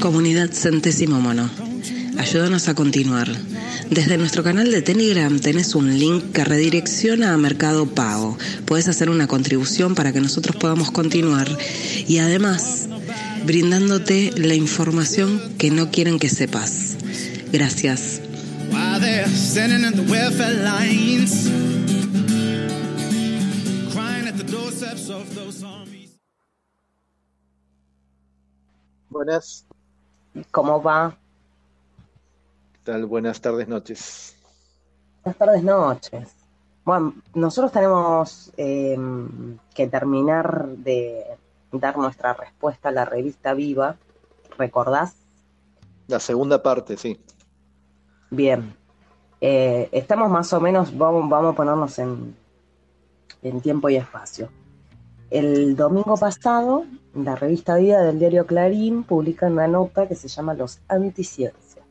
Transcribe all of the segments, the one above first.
Comunidad Centésimo Mono. Ayúdanos a continuar. Desde nuestro canal de Telegram tenés un link que redirecciona a Mercado Pago. Puedes hacer una contribución para que nosotros podamos continuar y además brindándote la información que no quieren que sepas. Gracias. Buenas. ¿Cómo va? ¿Qué tal? Buenas tardes, noches. Buenas tardes, noches. Bueno, nosotros tenemos em, que terminar de dar nuestra respuesta a la revista Viva. ¿Recordás? La segunda parte, sí. Bien. Eh, estamos más o menos, vamos, vamos a ponernos en, en tiempo y espacio. El domingo pasado, la revista Vida del diario Clarín publica una nota que se llama Los Anticiencia.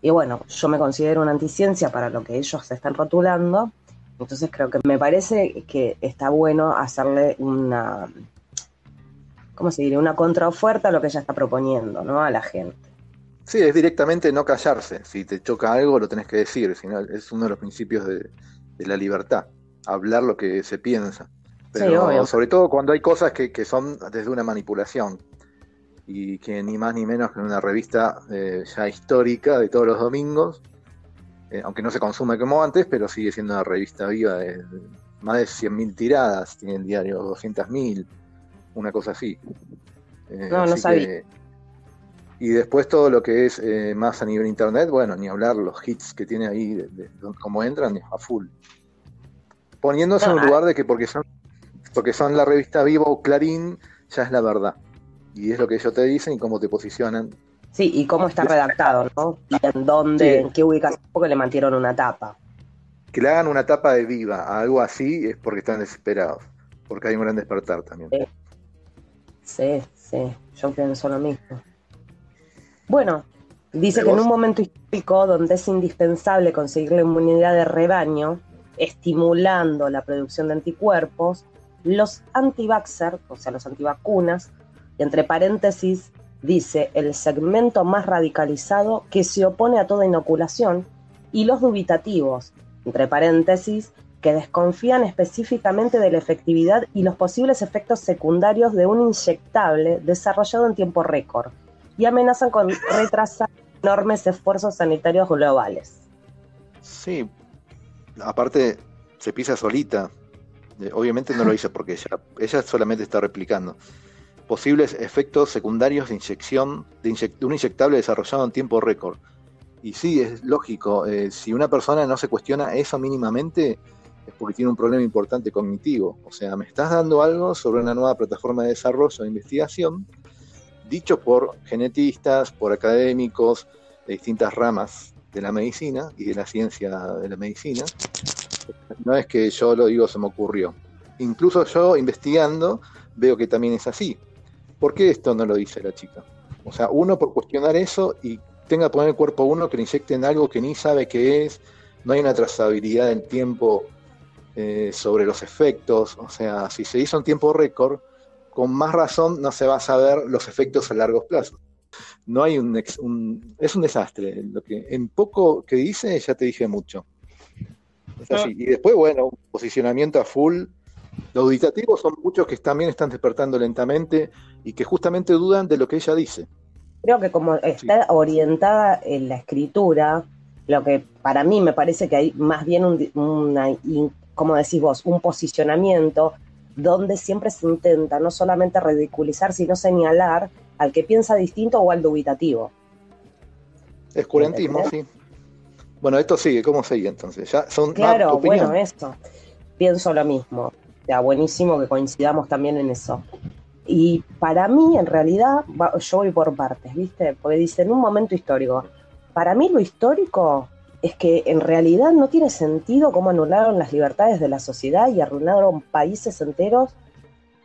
Y bueno, yo me considero una anticiencia para lo que ellos se están rotulando, entonces creo que me parece que está bueno hacerle una, ¿cómo se diría? Una contraoferta a lo que ella está proponiendo, ¿no? A la gente. Sí, es directamente no callarse. Si te choca algo, lo tenés que decir. es uno de los principios de la libertad. Hablar lo que se piensa. Pero sobre todo cuando hay cosas que, son desde una manipulación y que ni más ni menos que en una revista eh, ya histórica de todos los domingos, eh, aunque no se consume como antes, pero sigue siendo una revista viva de, más de 100.000 tiradas, tiene el diario 200.000, una cosa así. Eh, no, no sabía. y después todo lo que es más a nivel internet, bueno, ni hablar los hits que tiene ahí, de, cómo entran, a full. Poniéndose en un lugar de que porque son porque son la revista Vivo o Clarín, ya es la verdad. Y es lo que ellos te dicen y cómo te posicionan. Sí, y cómo está redactado, ¿no? Y en dónde, en qué ubicación, porque le mantieron una tapa. Que le hagan una tapa de viva, algo así, es porque están desesperados. Porque hay un gran despertar también. Sí, sí, yo pienso lo mismo. Bueno, dice que en un momento histórico donde es indispensable conseguir la inmunidad de rebaño, estimulando la producción de anticuerpos, los anti o sea, los antivacunas, y entre paréntesis dice el segmento más radicalizado que se opone a toda inoculación, y los dubitativos, entre paréntesis, que desconfían específicamente de la efectividad y los posibles efectos secundarios de un inyectable desarrollado en tiempo récord, y amenazan con retrasar enormes esfuerzos sanitarios globales. Sí, aparte se pisa solita, obviamente no lo hice porque ella, ella solamente está replicando. Posibles efectos secundarios de inyección de, un inyectable desarrollado en tiempo récord. Y sí, es lógico, eh, si una persona no se cuestiona eso mínimamente, es porque tiene un problema importante cognitivo. O sea, me estás dando algo sobre una nueva plataforma de desarrollo de investigación, dicho por genetistas, por académicos de distintas ramas de la medicina y de la ciencia de la medicina, no es que yo lo digo, se me ocurrió. Incluso yo investigando veo que también es así. ¿Por qué esto no lo dice la chica? O sea, uno por cuestionar eso y tenga que poner el cuerpo uno que le inyecten algo que ni sabe qué es, no hay una trazabilidad en tiempo eh, sobre los efectos, o sea, si se hizo en tiempo récord, con más razón no se va a saber los efectos a largo plazo. No hay un, un es un desastre. Lo que en poco que dice ya te dije mucho. Y después, bueno, un posicionamiento a full. Los auditativos son muchos que también están despertando lentamente y que justamente dudan de lo que ella dice. Creo que como está orientada en la escritura, lo que para mí me parece que hay más bien un, una, como decís vos, un posicionamiento donde siempre se intenta no solamente ridiculizar, sino señalar al que piensa distinto o al dubitativo. Escurantismo, sí. Bueno, esto sigue, ¿cómo sigue entonces? ¿Ya son, claro, bueno, esto. Pienso lo mismo. Ya, buenísimo que coincidamos también en eso. Y para mí, en realidad, yo voy por partes, ¿viste? Porque dice, en un momento histórico. Para mí lo histórico es que en realidad no tiene sentido cómo anularon las libertades de la sociedad y arruinaron países enteros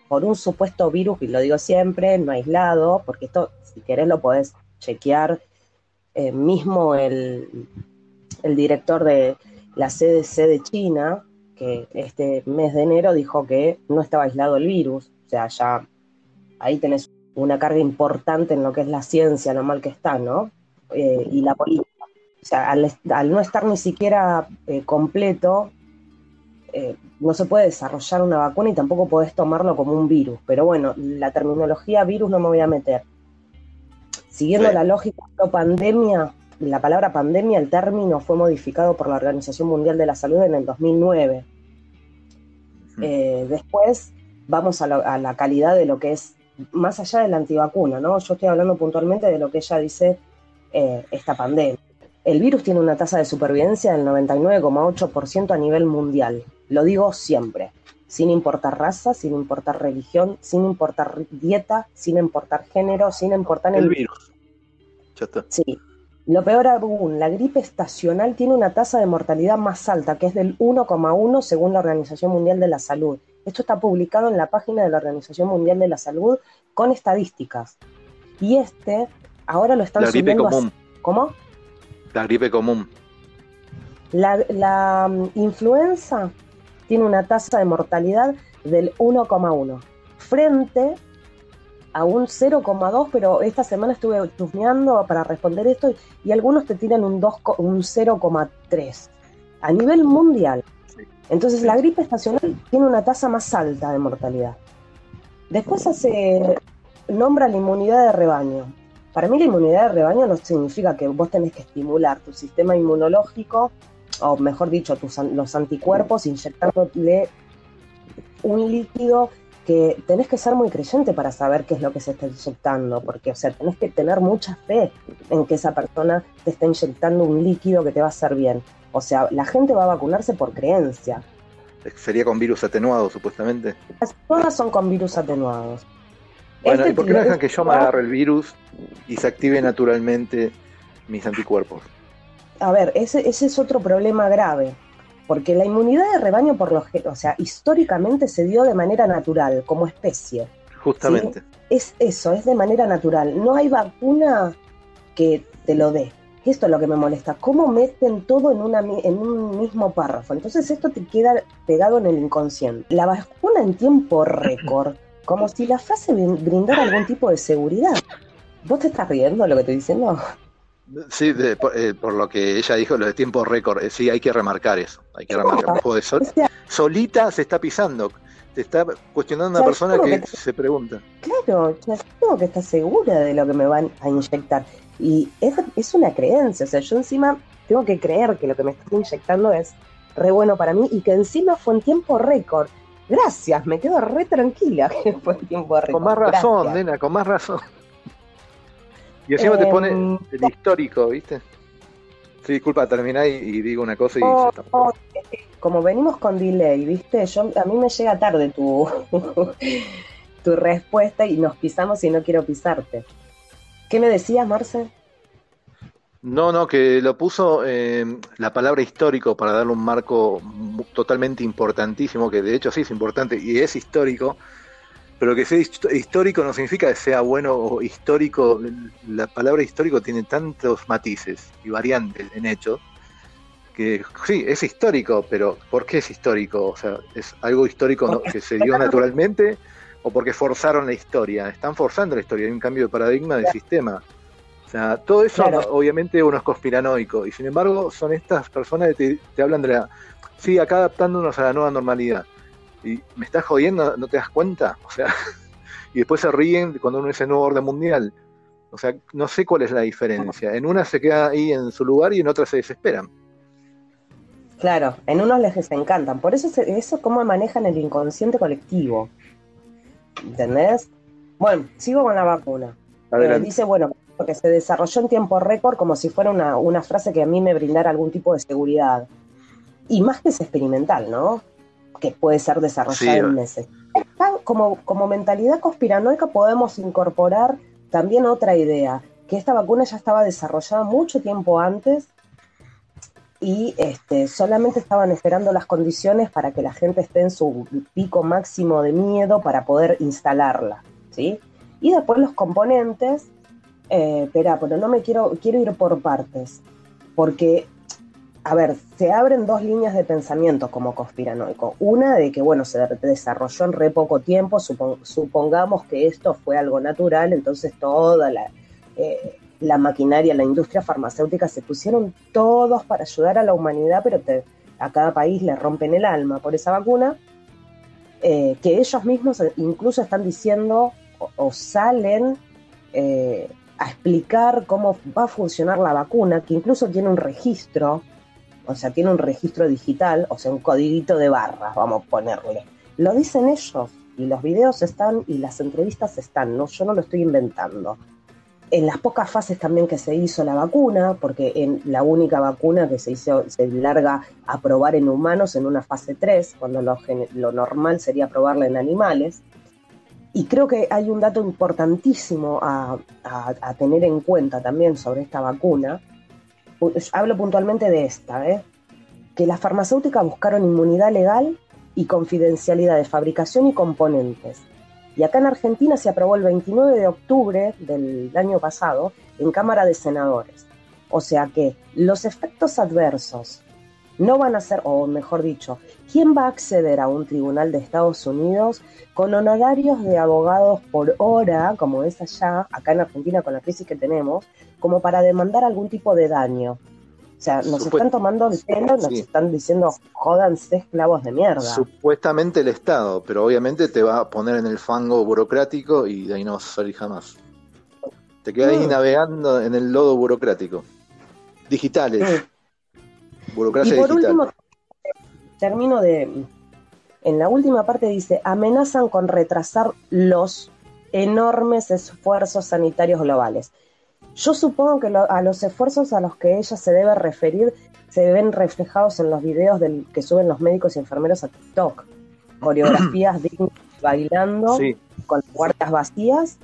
por un supuesto virus, y lo digo siempre, no aislado, porque esto, si querés, lo podés chequear eh, mismo el, el director de la CDC de China, que este mes de enero dijo que no estaba aislado el virus. O sea, ya ahí tenés una carga importante en lo que es la ciencia, lo mal que está, ¿no? Eh, y la política. O sea, al, no estar ni siquiera eh, completo, eh, no se puede desarrollar una vacuna y tampoco podés tomarlo como un virus. Pero bueno, la terminología virus no me voy a meter. Siguiendo la lógica de pandemia, la palabra pandemia, el término fue modificado por la Organización Mundial de la Salud en el 2009. después vamos a, la calidad de lo que es más allá de la antivacuna, ¿no? Yo estoy hablando puntualmente de lo que ella dice eh, esta pandemia. El virus tiene una tasa de supervivencia del 99,8% a nivel mundial. Lo digo siempre, sin importar raza, sin importar religión, sin importar dieta, sin importar género, sin importar el, virus. Ya está. Sí. Lo peor aún, la gripe estacional tiene una tasa de mortalidad más alta, que es del 1,1 según la Organización Mundial de la Salud. Esto está publicado en la página de la Organización Mundial de la Salud con estadísticas. Y este ahora lo están la gripe común. ¿Cómo? La gripe común. La, mm, influenza tiene una tasa de mortalidad del 1,1 frente a un 0,2, pero esta semana estuve chusmeando para responder esto y algunos te tiran un, un 0,3 a nivel mundial. Entonces la gripe estacional tiene una tasa más alta de mortalidad. Después hace nombra la inmunidad de rebaño. Para mí la inmunidad de rebaño no significa que vos tenés que estimular tu sistema inmunológico, o mejor dicho, tus, los anticuerpos, inyectándole un líquido que tenés que ser muy creyente para saber qué es lo que se está inyectando, porque, o sea, tenés que tener mucha fe en que esa persona te está inyectando un líquido que te va a hacer bien. O sea, la gente va a vacunarse por creencia. Sería con virus atenuado, supuestamente. Todas son con virus atenuados. Bueno, ¿y por qué no dejan que yo me agarre el virus y se active naturalmente mis anticuerpos? A ver, ese, ese es otro problema grave, porque la inmunidad de rebaño, por lo o sea, históricamente se dio de manera natural, como especie. Justamente. Es eso, es de manera natural. No hay vacuna que te lo dé. Esto es lo que me molesta. ¿Cómo meten todo en, una, en un mismo párrafo? Entonces esto te queda pegado en el inconsciente. La vacuna en tiempo récord como si la frase brindara algún tipo de seguridad. ¿Vos te estás riendo de lo que estoy diciendo? Sí, eh, por, lo que ella dijo, lo de tiempo récord, eh, sí, hay que remarcar eso, hay que remarcar. solita se está pisando, te está cuestionando una persona que, se pregunta. Claro, tengo que estar segura de lo que me van a inyectar. Y es, es una creencia, o sea, yo encima tengo que creer que lo que me están inyectando es re bueno para mí y que encima fue en tiempo récord. Gracias, me quedo re tranquila que fue tiempo de Con más razón, nena, con más razón. Y encima te pone em, el histórico, ¿viste? Sí, disculpa, terminá y, digo una cosa y oh, oh, Como venimos con delay, ¿viste? Yo, a mí me llega tarde tu, tu respuesta y nos pisamos y no quiero pisarte. ¿Qué me decías, Marce? No, no, que lo puso eh, la palabra histórico para darle un marco totalmente importantísimo, que de hecho sí es importante y es histórico, pero que sea histórico no significa que sea bueno o histórico. La palabra histórico tiene tantos matices y variantes en hechos que sí, es histórico, pero ¿por qué es histórico? O sea, ¿es algo histórico que se dio naturalmente o porque forzaron la historia? Están forzando la historia, hay un cambio de paradigma del sistema. O sea, todo eso obviamente uno es conspiranoico y sin embargo son estas personas que te, hablan de la... Sí, acá adaptándonos a la nueva normalidad. Y me estás jodiendo, ¿no te das cuenta? O sea, y después se ríen cuando uno dice nuevo orden mundial. O sea, no sé cuál es la diferencia. En una se queda ahí en su lugar y en otra se desesperan. Claro, en unos les encantan. Por eso eso es cómo manejan el inconsciente colectivo. ¿Entendés? Bueno, sigo con la vacuna. Eh, dice, bueno, que se desarrolló en tiempo récord como si fuera una, frase que a mí me brindara algún tipo de seguridad. Y más que es experimental, ¿no? Que puede ser desarrollada en meses. Como, como mentalidad conspiranoica podemos incorporar también otra idea, que esta vacuna ya estaba desarrollada mucho tiempo antes y este, solamente estaban esperando las condiciones para que la gente esté en su pico máximo de miedo para poder instalarla, ¿sí? Y después los componentes eh, espera, pero no me quiero, quiero ir por partes, porque a ver, se abren dos líneas de pensamiento como conspiranoico. Una de que, bueno, se desarrolló en re poco tiempo, supongamos que esto fue algo natural, entonces toda la, eh, la maquinaria, la industria farmacéutica se pusieron todos para ayudar a la humanidad, pero a cada país le rompen el alma por esa vacuna, eh, que ellos mismos incluso están diciendo o, salen eh, a explicar cómo va a funcionar la vacuna, que incluso tiene un registro, o sea, tiene un registro digital, o sea, un codiguito de barras, vamos a ponerle. Lo dicen ellos, y los videos están y las entrevistas están, no, yo no lo estoy inventando en las pocas fases también que se hizo la vacuna, porque en la única vacuna que se hizo, se larga a probar en humanos en una fase 3, cuando lo, normal sería probarla en animales. Y creo que hay un dato importantísimo a, tener en cuenta también sobre esta vacuna. Hablo puntualmente de esta, ¿eh? que las farmacéuticas buscaron inmunidad legal y confidencialidad de fabricación y componentes y acá en Argentina se aprobó el 29 de octubre del año pasado en Cámara de Senadores. O sea que los efectos adversos no van a ser, o mejor dicho, ¿quién va a acceder a un tribunal de Estados Unidos con honorarios de abogados por hora, como es allá, acá en Argentina con la crisis que tenemos, como para demandar algún tipo de daño? O sea, nos están tomando el pelo, nos están diciendo, jódanse esclavos de mierda. Supuestamente el Estado, pero obviamente te va a poner en el fango burocrático y de ahí no vas a salir jamás. Te quedas ahí mm. navegando en el lodo burocrático. Digitales. Burocracia y por último, termino de. En la última parte dice: amenazan con retrasar los enormes esfuerzos sanitarios globales. Yo supongo que a los esfuerzos a los que ella se debe referir se ven reflejados en los videos del, que suben los médicos y enfermeros a TikTok. Coreografías dignas bailando con guardias vacías,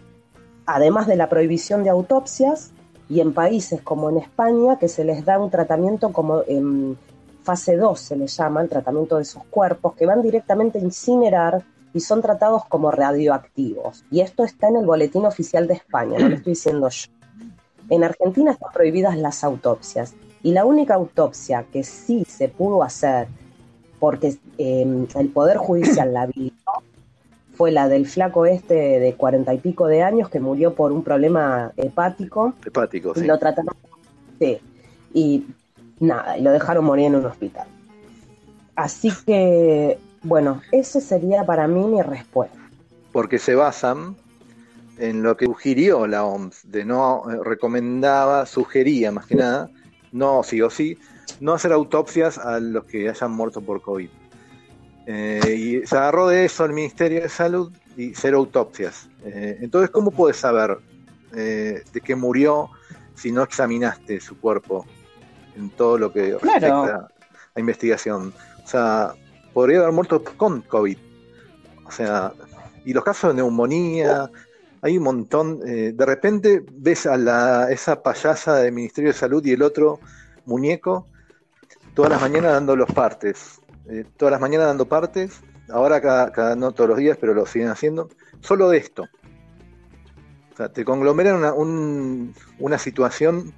además de la prohibición de autopsias, y en países como en España, que se les da un tratamiento como en fase 2 se les llama, el tratamiento de esos cuerpos, que van directamente a incinerar y son tratados como radioactivos. Y esto está en el boletín oficial de España, no lo estoy diciendo yo. En Argentina están prohibidas las autopsias y la única autopsia que sí se pudo hacer porque em, el Poder Judicial la habilitó fue la del flaco este de cuarenta y pico de años que murió por un problema hepático. Hepático, sí. Y lo trataron. Sí. Y nada, y lo dejaron morir en un hospital. Así que, bueno, eso sería para mí mi respuesta. Porque se basan en lo que sugirió la OMS, de no eh, recomendaba, sugería más que nada, no sí o sí, no hacer autopsias a los que hayan muerto por COVID. Eh, y se agarró de eso el Ministerio de Salud y cero autopsias. Eh, entonces, ¿cómo puedes saber de qué murió si no examinaste su cuerpo en todo lo que respecta a investigación? O sea, podría haber muerto con COVID. O sea, y los casos de neumonía, hay un montón. Eh, de repente ves a la, esa payasa del Ministerio de Salud y el otro muñeco todas las mañanas dando los partes. Eh, todas las mañanas dando partes. Ahora cada, no todos los días, pero lo siguen haciendo. Solo de esto. O sea, te conglomeran una, una situación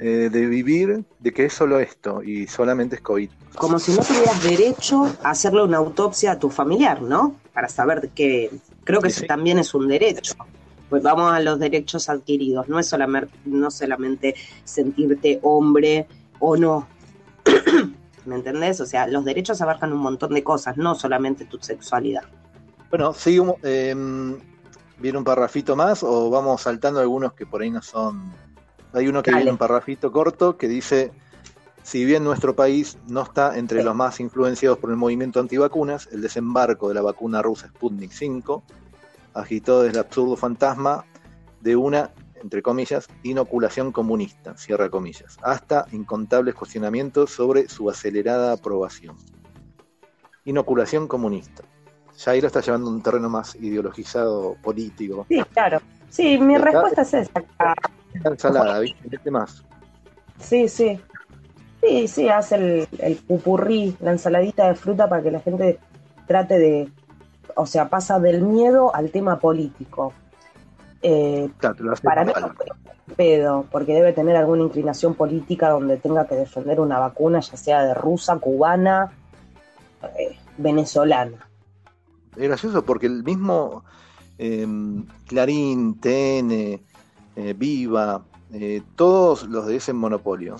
eh, de vivir de que es solo esto y solamente es COVID. Como si no tuvieras derecho a hacerle una autopsia a tu familiar, ¿no? Para saber qué. Creo que eso también es un derecho pues vamos a los derechos adquiridos, no es solamente, no solamente sentirte hombre o no. ¿Me entendés? O sea, los derechos abarcan un montón de cosas, no solamente tu sexualidad. Bueno, sí, eh, ¿viene un parrafito más o vamos saltando algunos que por ahí no son? Hay uno que viene un parrafito corto que dice, si bien nuestro país no está entre los más influenciados por el movimiento antivacunas, el desembarco de la vacuna rusa Sputnik 5 agitó desde el absurdo fantasma de una, entre comillas, inoculación comunista, cierra comillas, hasta incontables cuestionamientos sobre su acelerada aprobación. Inoculación comunista. Ya ahí lo está llevando a un terreno más ideologizado, político. Sí, claro. Sí, mi respuesta es esa. Ensalada, ¿viste? más? Sí, sí. Sí, sí, hace el, el pupurrí, la ensaladita de fruta para que la gente trate de o sea, pasa del miedo al tema político. Eh, para mí no pedo, porque debe tener alguna inclinación política donde tenga que defender una vacuna, ya sea de rusa, cubana, eh, venezolana. Es gracioso porque el mismo em, Clarín, TN, eh, Viva, todos los de ese monopolio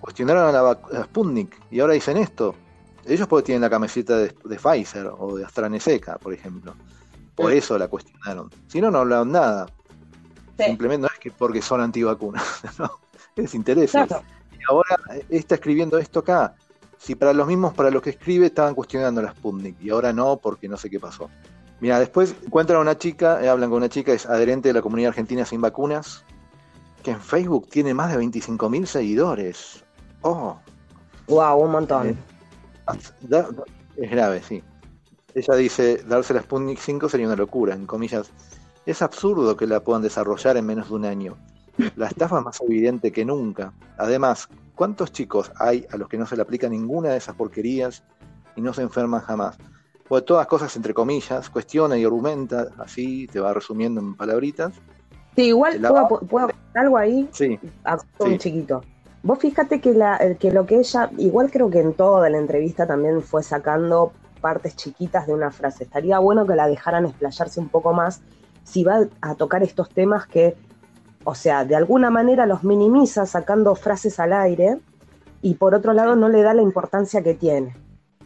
cuestionaron a la, Sputnik y ahora dicen esto. Ellos porque tienen la camiseta de, Pfizer o de AstraZeneca, por ejemplo. Por eso la cuestionaron. Si no, no hablaron nada. Simplemente no es que porque son antivacunas, ¿no? Es interés. Y ahora eh, está escribiendo esto acá. Si para los mismos, para los que escribe, estaban cuestionando la Sputnik y ahora no, porque no sé qué pasó. Mira, después encuentran a una chica, eh, hablan con una chica, es adherente de la comunidad argentina sin vacunas, que en Facebook tiene más de 25.000 seguidores. Oh. Wow, un montón. Eh, es grave, sí. Ella dice, darse la Sputnik 5 sería una locura, en comillas. Es absurdo que la puedan desarrollar en menos de un año. La estafa es más evidente que nunca. Además, ¿cuántos chicos hay a los que no se le aplica ninguna de esas porquerías y no se enferman jamás? Pues todas cosas entre comillas, cuestiona y argumenta, así te va resumiendo en palabritas. Sí, igual puedo, algo ahí, sí, a un chiquito. Vos fíjate que, la, eh, que lo que ella, igual creo que en toda la entrevista también fue sacando partes chiquitas de una frase. Estaría bueno que la dejaran explayarse un poco más si va a tocar estos temas que, o sea, de alguna manera los minimiza sacando frases al aire y por otro lado no le da la importancia que tiene.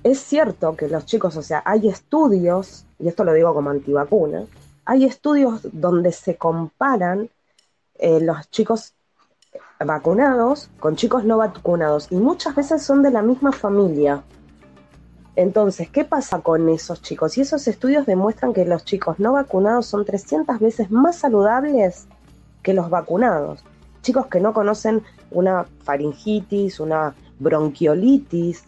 Es cierto que los chicos, o sea, hay estudios, y esto lo digo como antivacuna, hay estudios donde se comparan eh, los chicos vacunados con chicos no vacunados y muchas veces son de la misma familia. Entonces, ¿qué pasa con esos chicos? Y esos estudios demuestran que los chicos no vacunados son 300 veces más saludables que los vacunados. Chicos que no conocen una faringitis, una bronquiolitis,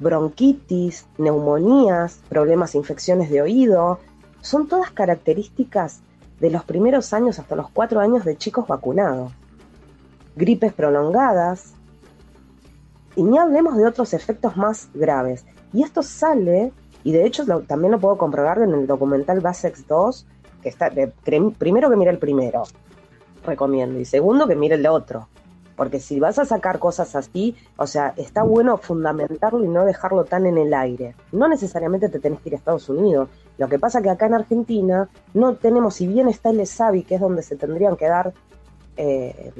bronquitis, neumonías, problemas, infecciones de oído, son todas características de los primeros años hasta los cuatro años de chicos vacunados gripes prolongadas, y ni hablemos de otros efectos más graves. Y esto sale, y de hecho también lo puedo comprobar en el documental Basex 2, que está, primero que mire el primero, recomiendo, y segundo que mire el otro. Porque si vas a sacar cosas así, o sea, está bueno fundamentarlo y no dejarlo tan en el aire. No necesariamente te tenés que ir a Estados Unidos. Lo que pasa que acá en Argentina no tenemos, si bien está el ESAVI, que es donde se tendrían que dar eh,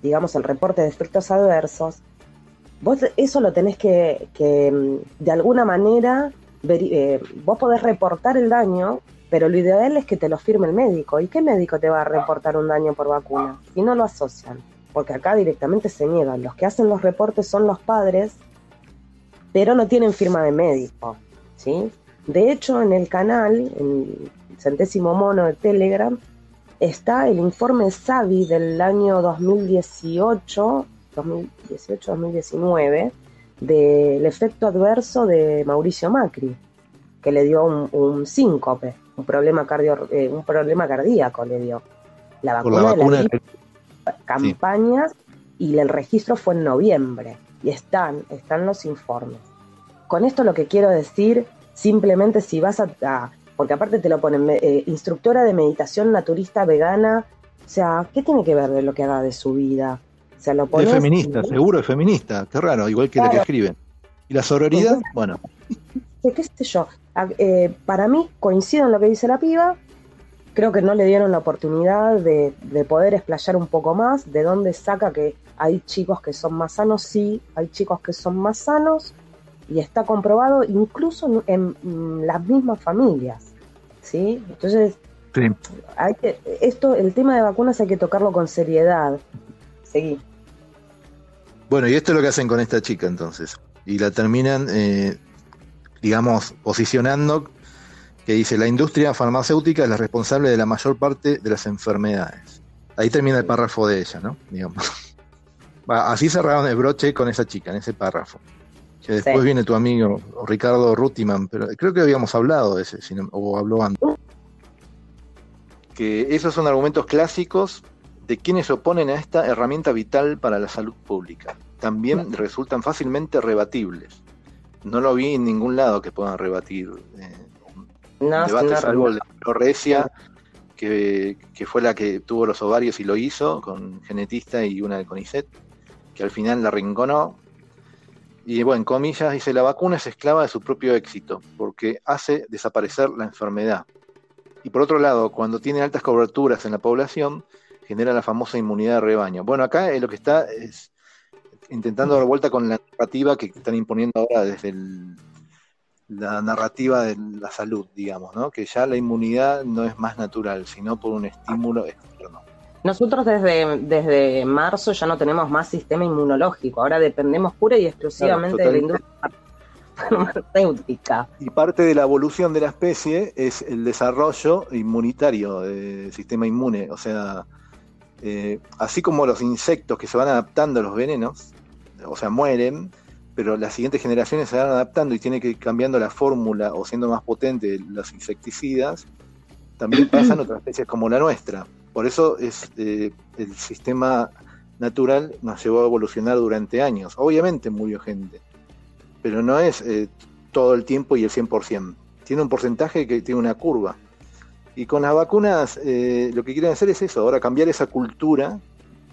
digamos, el reporte de efectos adversos, vos eso lo tenés que, mm, de alguna manera, eh, vos podés reportar el daño, pero lo ideal es que te lo firme el médico. ¿Y qué médico te va a reportar un daño por vacuna? Si no lo asocian, porque acá directamente se niegan. Los que hacen los reportes son los padres, pero no tienen firma de médico, ¿sí? De hecho, en el canal, en el centésimo mono de Telegram, está el informe SAVI del año 2018, 2018-2019, del efecto adverso de Mauricio Macri, que le dio un, síncope, un problema, cardio, eh, un problema cardíaco le dio. La vacuna, de la campañas y el registro fue en noviembre y están, están los informes. Con esto lo que quiero decir, simplemente si vas a porque aparte te lo ponen eh, instructora de meditación naturista vegana. O sea, ¿qué tiene que ver de lo que haga de su vida? O sea, lo Es feminista, seguro es feminista, qué raro, igual que la que escriben. ¿Y la sororidad? Bueno. ¿Qué sé yo? Eh, para mí, coincido en lo que dice la piba, creo que no le dieron la oportunidad de, de, poder explayar un poco más, de dónde saca que hay chicos que son más sanos, sí, hay chicos que son más sanos, y está comprobado incluso en las mismas familias. ¿sí? Entonces, hay que, esto, el tema de vacunas hay que tocarlo con seriedad. Seguí. Bueno, y esto es lo que hacen con esta chica entonces. Y la terminan, eh, digamos, posicionando que dice, la industria farmacéutica es la responsable de la mayor parte de las enfermedades. Ahí termina el párrafo de ella, ¿no? Digamos. Así cerraron el broche con esa chica, en ese párrafo. Que después viene tu amigo Ricardo Rutiman, pero creo que habíamos hablado de ese, o habló antes. Que esos son argumentos clásicos de quienes se oponen a esta herramienta vital para la salud pública. También resultan fácilmente rebatibles. No lo vi en ningún lado que puedan rebatir eh, No, debate salvo el de Florecia, que, que, fue la que tuvo los ovarios y lo hizo, con genetista y una de CONICET, que al final la rinconó. Y bueno, en comillas dice, la vacuna es esclava de su propio éxito, porque hace desaparecer la enfermedad. Y por otro lado, cuando tiene altas coberturas en la población, genera la famosa inmunidad de rebaño. Bueno, acá lo que está es intentando dar vuelta con la narrativa que están imponiendo ahora desde la narrativa de la salud, digamos, ¿no? Que ya la inmunidad no es más natural, sino por un estímulo externo. Nosotros desde, desde marzo ya no tenemos más sistema inmunológico, ahora dependemos pura y exclusivamente de la industria farmacéutica. Y parte de la evolución de la especie es el desarrollo inmunitario del sistema inmune, o sea, eh, así como los insectos que se van adaptando a los venenos, o sea, mueren, pero las siguientes generaciones se van adaptando y tiene que ir cambiando la fórmula o siendo más potente los insecticidas, también pasan otras especies como la nuestra. Por eso es eh, el sistema natural nos llevó a evolucionar durante años. Obviamente murió gente, pero no es eh, todo el tiempo y el 100%. Tiene un porcentaje que tiene una curva. Y con las vacunas eh, lo que quieren hacer es eso, ahora cambiar esa cultura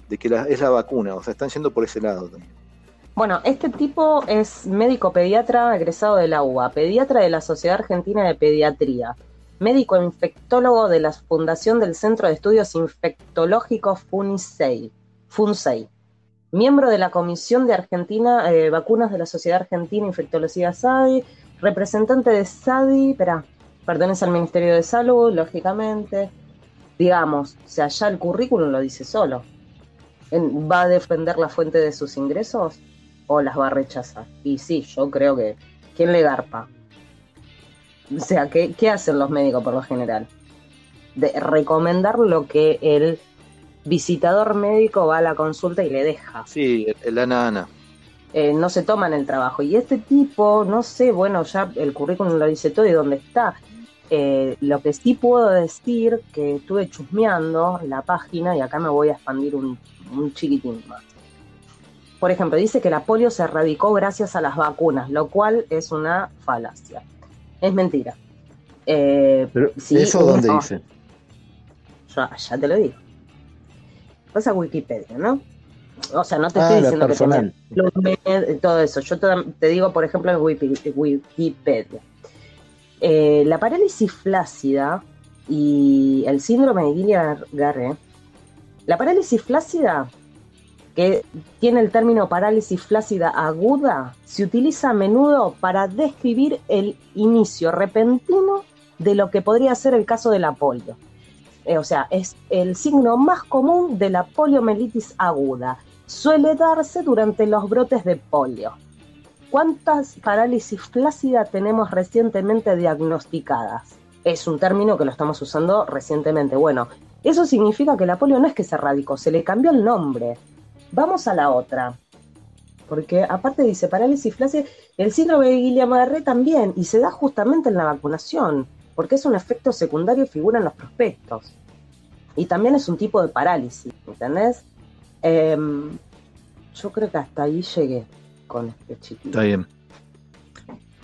de que es la vacuna, o sea, están yendo por ese lado también. Bueno, este tipo es médico pediatra egresado de la UBA, pediatra de la Sociedad Argentina de Pediatría, médico infectólogo de la Fundación del Centro de Estudios Infectológicos FUNISEI, FUNSEI, miembro de la Comisión de Argentina eh, Vacunas de la Sociedad Argentina Infectología SADI, representante de SADI, espera, pertenece al Ministerio de Salud, lógicamente, digamos, o sea, ya el currículum lo dice solo. ¿Va a defender la fuente de sus ingresos? O las va a rechazar. Y sí, yo creo que. ¿Quién le garpa? O sea, ¿qué, hacen los médicos por lo general? De recomendar lo que el visitador médico va a la consulta y le deja. Sí, el ana ana. Eh, no se toman el trabajo. Y este tipo, no sé, bueno, ya el currículum lo dice todo y dónde está. Eh, lo que sí puedo decir que estuve chusmeando la página y acá me voy a expandir un, un chiquitín más. Por ejemplo, dice que la polio se erradicó gracias a las vacunas, lo cual es una falacia. Es mentira. Eh, Pero, ¿Eso dónde dice? Ya, te lo digo. Vas a Wikipedia, ¿no? O sea, no te estoy ah, diciendo que te todo eso. Yo te, digo, por ejemplo, en Wikipedia. Eh, la parálisis flácida y el síndrome de Guillain-Barré. La parálisis flácida que tiene el término parálisis flácida aguda, se utiliza a menudo para describir el inicio repentino de lo que podría ser el caso de la polio. Eh, o sea, es el signo más común de la poliomielitis aguda. Suele darse durante los brotes de polio. ¿Cuántas parálisis flácida tenemos recientemente diagnosticadas? Es un término que lo estamos usando recientemente. Bueno, eso significa que la polio no es que se radicó, se le cambió el nombre. Vamos a la otra. Porque aparte dice parálisis flácida, el síndrome de Guillain-Barré también, y se da justamente en la vacunación, porque es un efecto secundario y figura en los prospectos. Y también es un tipo de parálisis, ¿entendés? Em, yo creo que hasta ahí llegué con este chiquito. Está bien.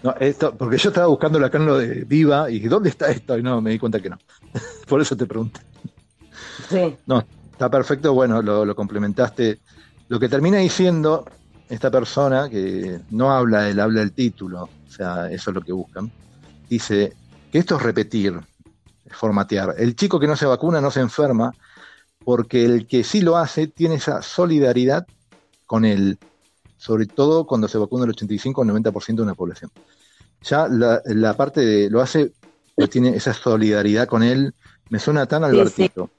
No, esto, porque yo estaba buscando acá en lo de Viva y ¿dónde está esto? Y no, me di cuenta que no. Por eso te pregunté. Sí. No, está perfecto. Bueno, lo, lo complementaste lo que termina diciendo esta persona, que no habla, él habla del título, o sea, eso es lo que buscan, dice que esto es repetir, formatear. El chico que no se vacuna no se enferma porque el que sí lo hace tiene esa solidaridad con él, sobre todo cuando se vacuna el 85 o 90% de una población. Ya la, parte de lo hace, tiene esa solidaridad con él, me suena tan Albertito,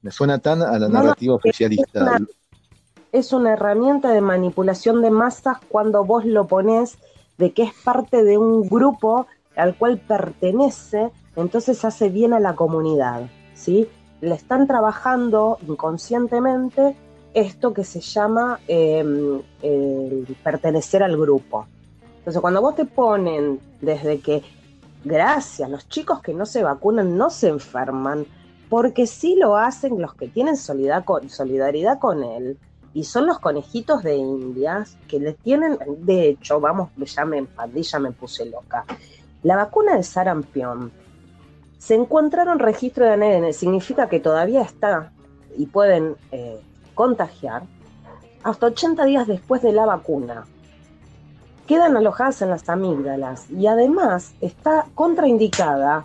me suena tan a la narrativa oficialista es una herramienta de manipulación de masas cuando vos lo pones de que es parte de un grupo al cual pertenece, entonces hace bien a la comunidad, ¿sí? Le están trabajando inconscientemente esto que se llama em, pertenecer al grupo. Entonces, cuando vos te ponen desde que, gracias, los chicos que no se vacunan no se enferman, porque sí lo hacen los que tienen solidaridad con él, y son los conejitos de indias que le tienen, de hecho, vamos, ya me ya me puse loca. La vacuna de sarampión se encontraron registro de ADN, significa que todavía está y pueden eh, contagiar hasta 80 días después de la vacuna. Quedan alojadas en las amígdalas y además está contraindicada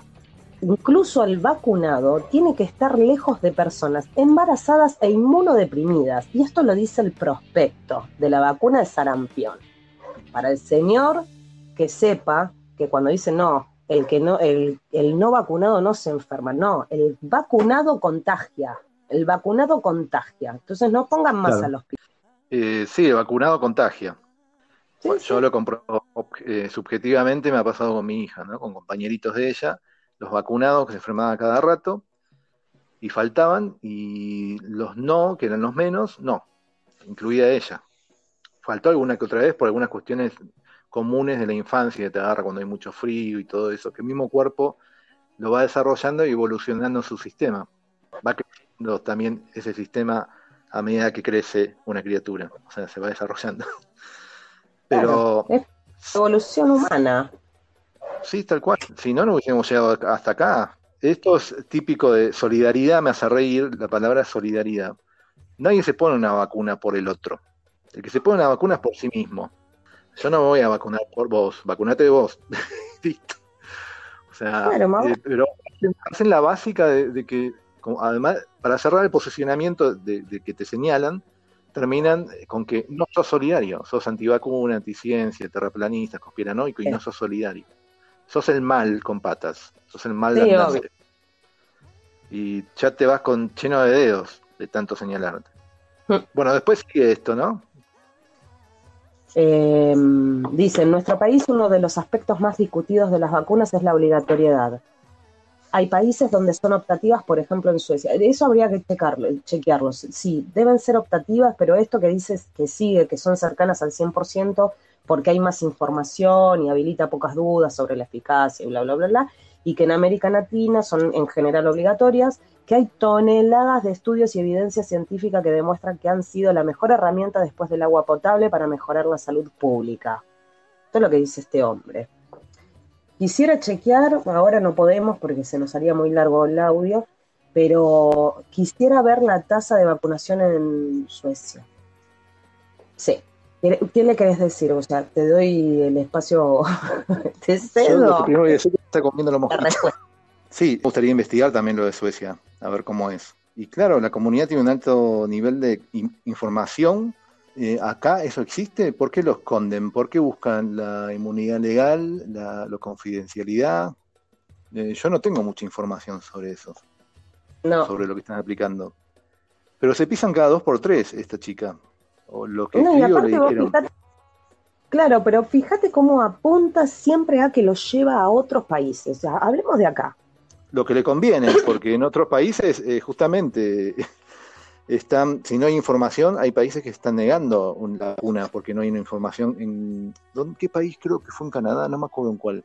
incluso el vacunado tiene que estar lejos de personas embarazadas e inmunodeprimidas. Y esto lo dice el prospecto de la vacuna de sarampión. Para el señor que sepa que cuando dice no, el, que no el, no vacunado no se enferma, no, el vacunado contagia. El vacunado contagia. Entonces no pongan más a los eh, sí, el vacunado contagia. Yo lo compro eh, subjetivamente, me ha pasado con mi hija, ¿no? con compañeritos de ella los vacunados que se enfermaban cada rato y faltaban, y los no, que eran los menos, no, incluida ella. Faltó alguna que otra vez por algunas cuestiones comunes de la infancia, que te agarra cuando hay mucho frío y todo eso, que el mismo cuerpo lo va desarrollando y evolucionando su sistema. Va creciendo también ese sistema a medida que crece una criatura, o sea, se va desarrollando. Pero... es evolución humana. Sí, tal cual. Si no, no hubiésemos llegado hasta acá. Esto es típico de solidaridad, me hace reír la palabra solidaridad. Nadie se pone una vacuna por el otro. El que se pone una vacuna es por sí mismo. Yo no me voy a vacunar por vos, vacunate vos. Listo. O sea, eh, pero hacen la básica de, que, además, para cerrar el posicionamiento de, que te señalan, terminan con que no sos solidario, sos antivacuna, anticiencia, terraplanista, conspiranoico y no sos solidario sos el mal con patas, sos el mal de Y ya te vas con lleno de dedos de tanto señalarte. Mm. Bueno, después sigue esto, ¿no? Eh, dice, en nuestro país uno de los aspectos más discutidos de las vacunas es la obligatoriedad. Hay países donde son optativas, por ejemplo en Suecia. Eso habría que checarlo, chequearlo. Sí, deben ser optativas, pero esto que dices que sigue, que son cercanas al 100%, porque hay más información y habilita pocas dudas sobre la eficacia y bla, bla, bla, bla, y que en América Latina son en general obligatorias, que hay toneladas de estudios y evidencia científica que demuestran que han sido la mejor herramienta después del agua potable para mejorar la salud pública. Esto es lo que dice este hombre. Quisiera chequear, ahora no podemos porque se nos haría muy largo el audio, pero quisiera ver la tasa de vacunación en Suecia. Sí, ¿Qué le querés decir? O sea, te doy el espacio, te cedo. primero que está comiendo lo Sí, me gustaría investigar también lo de Suecia, a ver cómo es. Y claro, la comunidad tiene un alto nivel de información. Eh, acá eso existe. ¿Por qué lo esconden? ¿Por qué buscan la inmunidad legal, la, confidencialidad? Eh, yo no tengo mucha información sobre eso. No. Sobre lo que están aplicando. Pero se pisan cada dos por tres esta chica o lo que claro, pero fíjate cómo apunta siempre a que lo lleva a otros países. O sea, hablemos de acá. Lo que le conviene, porque en otros países eh, justamente están, si no hay información, hay países que están negando una vacuna porque no hay una información. ¿En qué país? Creo que fue en Canadá, no me acuerdo en cuál.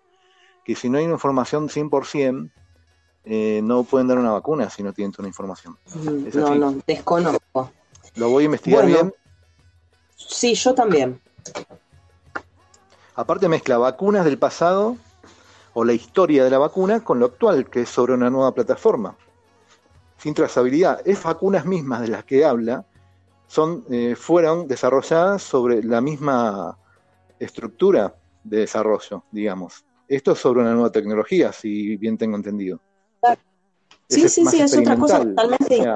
Que si no hay una información 100%, eh, no pueden dar una vacuna si no tienen toda la información. No, no, desconozco. Lo voy a investigar bien Sí, yo también. Aparte mezcla vacunas del pasado o la historia de la vacuna con lo actual, que es sobre una nueva plataforma. Sin trazabilidad. Esas vacunas mismas de las que habla son, eh, fueron desarrolladas sobre la misma estructura de desarrollo, digamos. Esto es sobre una nueva tecnología, si bien tengo entendido. Sí, sí, sí, es otra cosa totalmente.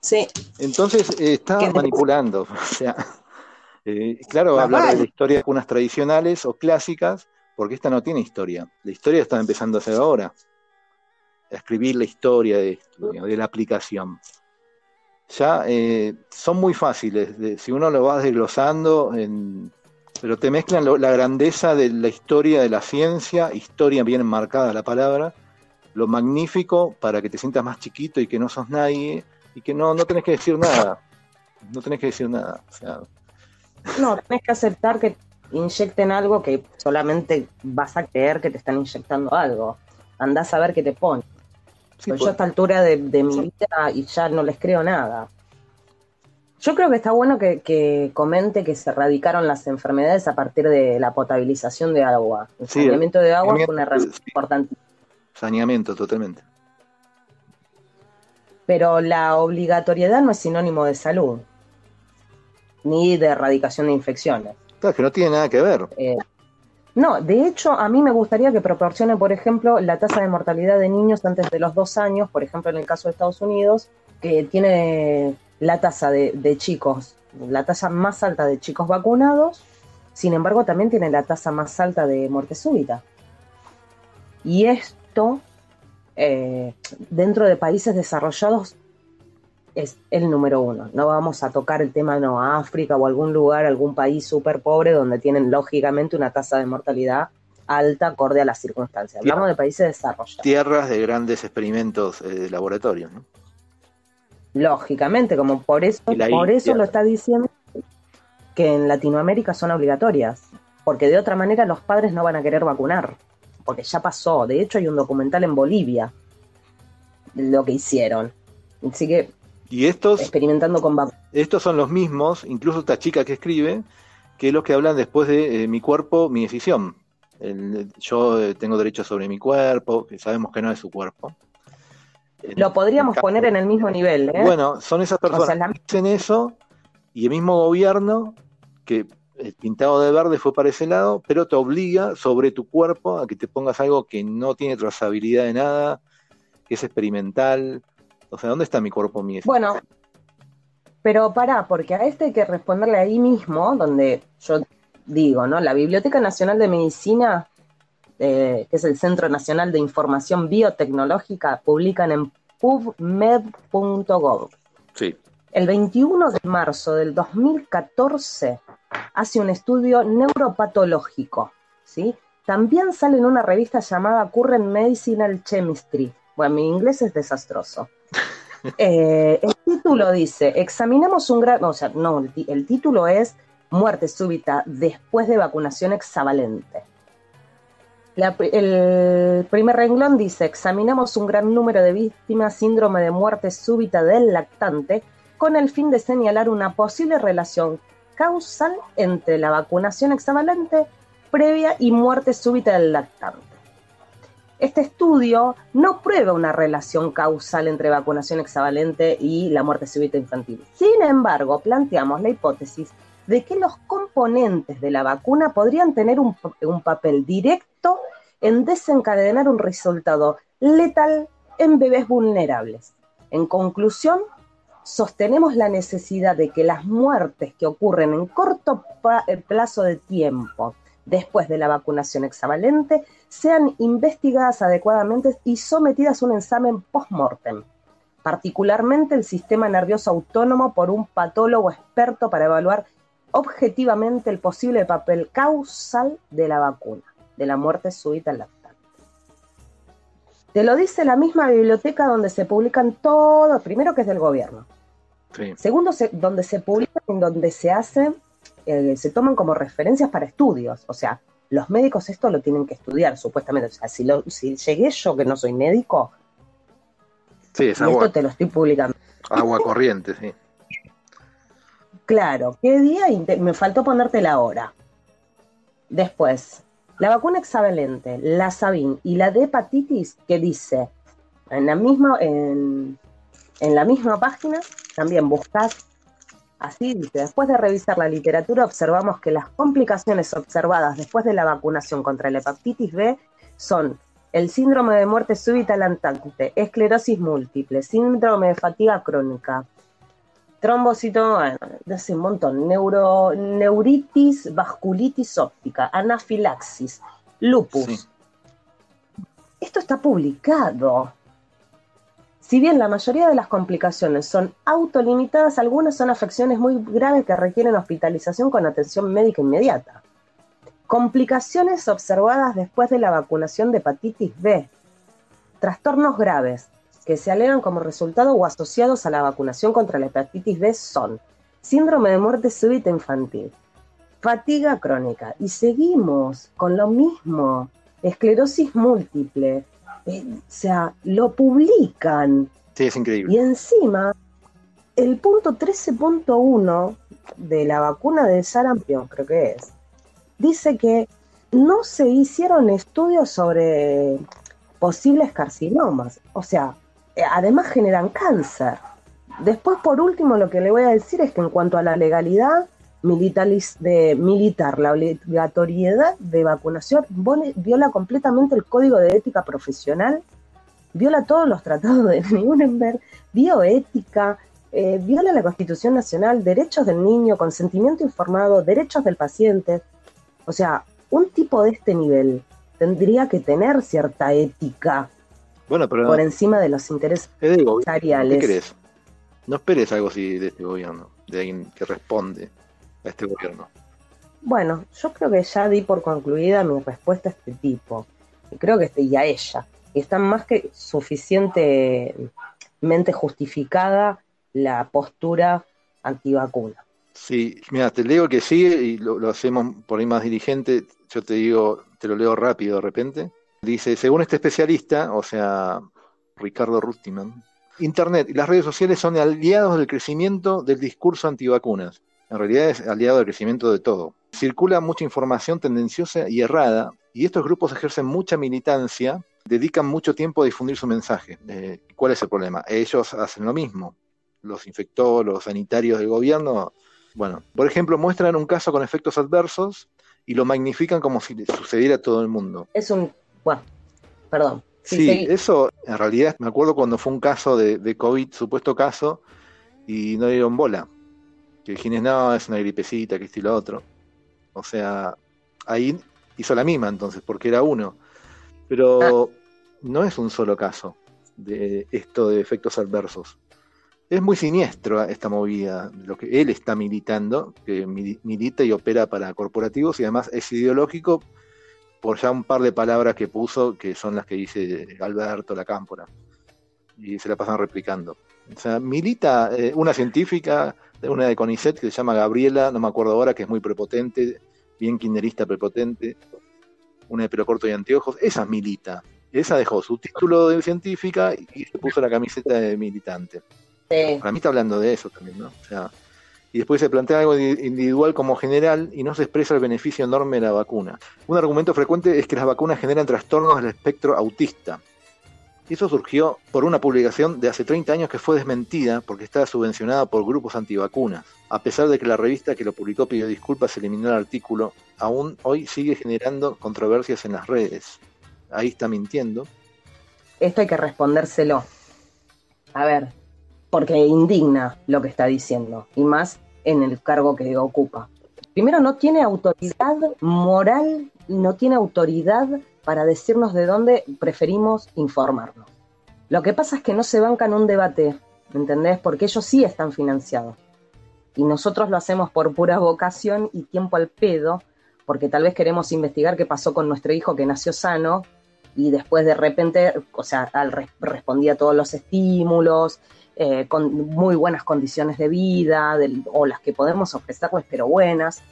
Sí. Entonces eh, está manipulando. O sea, eh, claro, hablar de la historia de vacunas tradicionales o clásicas, porque esta no tiene historia. La historia está empezando a hacer ahora. A escribir la historia de, de la aplicación. Ya eh, son muy fáciles. si uno lo va desglosando, pero te mezclan la grandeza de la historia de la ciencia, historia bien marcada la palabra, lo magnífico para que te sientas más chiquito y que no sos nadie y que no, no tenés que decir nada. No tenés que decir nada. No, tenés que aceptar que inyecten algo que solamente vas a creer que te están inyectando algo. Andás a ver qué te pone. yo a pues. esta altura de, mi vida y ya no les creo nada. Yo creo que está bueno que, comente que se erradicaron las enfermedades a partir de la potabilización de agua. El saneamiento de agua fue una herramienta importante. saneamiento totalmente. Pero la obligatoriedad no es sinónimo de salud, ni de erradicación de infecciones. Claro, que no tiene nada que ver. Eh, no, de hecho, a mí me gustaría que proporcione, por ejemplo, la tasa de mortalidad de niños antes de los dos años, por ejemplo, en el caso de Estados Unidos, que tiene la tasa de, de chicos, la tasa más alta de chicos vacunados, sin embargo, también tiene la tasa más alta de muerte súbita. Y esto eh, dentro de países desarrollados es el número uno. No vamos a tocar el tema no África o algún lugar, algún país súper pobre donde tienen lógicamente una tasa de mortalidad alta acorde a las circunstancias. Hablamos de países desarrollados. Tierras de grandes experimentos eh, de laboratorio, ¿no? Lógicamente, como por eso, por eso lo está diciendo que en Latinoamérica son obligatorias, porque de otra manera los padres no van a querer vacunar porque ya pasó. De hecho, hay un documental en Bolivia de lo que hicieron. Así que. Y estos. Experimentando con Estos son los mismos, incluso esta chica que escribe, que los que hablan después de eh, mi cuerpo, mi decisión. yo eh, tengo derecho sobre mi cuerpo, que sabemos que no es su cuerpo. Lo podríamos poner en el mismo nivel. ¿eh? Bueno, son esas personas que dicen eso y el mismo gobierno que el pintado de verde fue para ese lado, pero te obliga sobre tu cuerpo a que te pongas algo que no tiene trazabilidad de nada, que es experimental. O sea, ¿dónde está mi cuerpo mío? Bueno, pero pará, porque a este hay que responderle ahí mismo, donde yo digo, ¿no? La Biblioteca Nacional de Medicina, eh, que es el Centro Nacional de Información Biotecnológica, publican en pubmed.gov. Sí. El 21 de marzo del 2014 hace un estudio neuropatológico, ¿sí? También sale en una revista llamada Current Medicinal Chemistry. Bueno, mi inglés es desastroso. Eh, el título dice, examinamos un gran, o sea, no, el, título es Muerte súbita después de vacunación hexavalente. el primer renglón dice, examinamos un gran número de víctimas síndrome de muerte súbita del lactante con el fin de señalar una posible relación causal entre la vacunación hexavalente previa y muerte súbita del lactante. Este estudio no prueba una relación causal entre vacunación hexavalente y la muerte súbita infantil. Sin embargo, planteamos la hipótesis de que los componentes de la vacuna podrían tener un, un papel directo en desencadenar un resultado letal en bebés vulnerables. En conclusión, sostenemos la necesidad de que las muertes que ocurren en corto eh, plazo de tiempo después de la vacunación hexavalente sean investigadas adecuadamente y sometidas a un examen post-mortem, particularmente el sistema nervioso autónomo por un patólogo experto para evaluar objetivamente el posible papel causal de la vacuna, de la muerte súbita lactante. Te lo dice la misma biblioteca donde se publican todos, primero que es del gobierno, Segundo, donde se publica, en donde se hace, eh, se toman como referencias para estudios. O sea, los médicos esto lo tienen que estudiar, supuestamente. O sea, si, lo, si llegué yo, que no soy médico, sí, es agua, esto te lo estoy publicando. Agua corriente, sí. Claro, ¿qué día? Me faltó ponerte la hora. Después, la vacuna hexavalente, la Sabin y la de hepatitis, que dice en la misma, en, en la misma página también buscas, así dice, después de revisar la literatura observamos que las complicaciones observadas después de la vacunación contra la hepatitis B son el síndrome de muerte súbita lactante, esclerosis múltiple, síndrome de fatiga crónica, trombocito, bueno, hace un montón, neuro, neuritis, vasculitis óptica, anafilaxis, lupus. Esto está publicado. Si bien la mayoría de las complicaciones son autolimitadas, algunas son afecciones muy graves que requieren hospitalización con atención médica inmediata. Complicaciones observadas después de la vacunación de hepatitis B. Trastornos graves que se alegan como resultado o asociados a la vacunación contra la hepatitis B son síndrome de muerte súbita infantil, fatiga crónica y seguimos con lo mismo, esclerosis múltiple, eh, o sea, lo publican. Sí, es increíble. Y encima, el punto 13.1 de la vacuna de sarampión, creo que es, dice que no se hicieron estudios sobre posibles carcinomas. O sea, además generan cáncer. Después, por último, lo que le voy a decir es que en cuanto a la legalidad militar, la obligatoriedad de vacunación viola completamente el código de ética profesional, viola todos los tratados de Nuremberg, bioética, eh, viola la Constitución Nacional, derechos del niño, consentimiento informado, derechos del paciente. O sea, un tipo de este nivel tendría que tener cierta ética bueno, pero, por encima de los intereses empresariales. ¿Qué crees? No esperes algo así de este gobierno, de alguien que responde a este gobierno. Bueno, yo creo que ya di por concluida mi respuesta a este tipo. Y creo que este, y a ella. está más que suficientemente justificada la postura antivacuna. Sí, mira, te leo que sigue y lo, lo hacemos por ahí más dirigente. Yo te digo, te lo leo rápido de repente. Dice, según este especialista, o sea, Ricardo Rustiman, Internet y las redes sociales son aliados del crecimiento del discurso antivacunas. En realidad es aliado del crecimiento de todo. Circula mucha información tendenciosa y errada, y estos grupos ejercen mucha militancia, dedican mucho tiempo a difundir su mensaje. Eh, ¿Cuál es el problema? Ellos hacen lo mismo. Los infectólogos, los sanitarios del gobierno, bueno, por ejemplo, muestran un caso con efectos adversos y lo magnifican como si sucediera a todo el mundo. Es un bueno, perdón. Sí, eso en realidad me acuerdo cuando fue un caso de, COVID, supuesto caso, y no dieron bola. Que dijiste, no, es una gripecita, que esto y lo otro. O sea, ahí hizo la misma entonces, porque era uno. Pero ah. no es un solo caso de esto de efectos adversos. Es muy siniestro esta movida, lo que él está militando, que milita y opera para corporativos y además es ideológico por ya un par de palabras que puso, que son las que dice Alberto La Cámpora, y se la pasan replicando. O sea, milita eh, una científica, una de CONICET que se llama Gabriela, no me acuerdo ahora, que es muy prepotente, bien kinderista prepotente, una de pelo corto y anteojos, esa milita. Esa dejó su título de científica y se puso la camiseta de militante. Para mí está hablando de eso también, ¿no? O sea, y después se plantea algo individual como general y no se expresa el beneficio enorme de la vacuna. Un argumento frecuente es que las vacunas generan trastornos del espectro autista. Eso surgió por una publicación de hace 30 años que fue desmentida porque estaba subvencionada por grupos antivacunas. A pesar de que la revista que lo publicó pidió disculpas y eliminó el artículo, aún hoy sigue generando controversias en las redes. Ahí está mintiendo. Esto hay que respondérselo. A ver, porque indigna lo que está diciendo, y más en el cargo que ocupa. Primero, no tiene autoridad moral, no tiene autoridad para decirnos de dónde preferimos informarnos. Lo que pasa es que no se bancan un debate, ¿entendés? Porque ellos sí están financiados. Y nosotros lo hacemos por pura vocación y tiempo al pedo, porque tal vez queremos investigar qué pasó con nuestro hijo que nació sano y después de repente, o sea, respondía a todos los estímulos, eh, con muy buenas condiciones de vida, o las que podemos ofrecerles, pero buenas,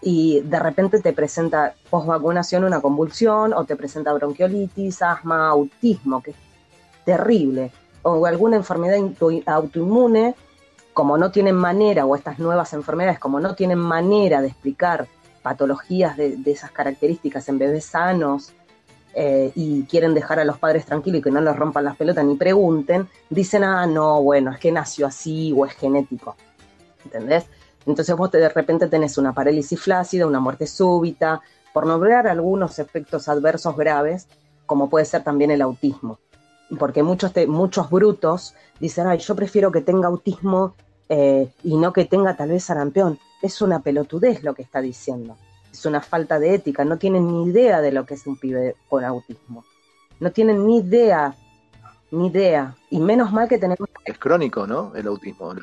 y de repente te presenta post-vacunación una convulsión, o te presenta bronquiolitis, asma, autismo, que es terrible, o alguna enfermedad autoinmune, como no tienen manera, o estas nuevas enfermedades, como no tienen manera de explicar patologías de esas características en bebés sanos, eh, y quieren dejar a los padres tranquilos y que no les rompan las pelotas ni pregunten, dicen, ah, no, bueno, es que nació así o es genético. ¿Entendés? Entonces vos de repente tenés una parálisis flácida, una muerte súbita, por nombrar algunos efectos adversos graves, como puede ser también el autismo. Porque muchos, muchos brutos dicen, ay, yo prefiero que tenga autismo eh, y no que tenga tal vez sarampión. Es una pelotudez lo que está diciendo es una falta de ética, no tienen ni idea de lo que es un pibe con autismo. No tienen ni idea, ni idea. Y menos mal que tenemos... Es crónico, ¿no? El autismo.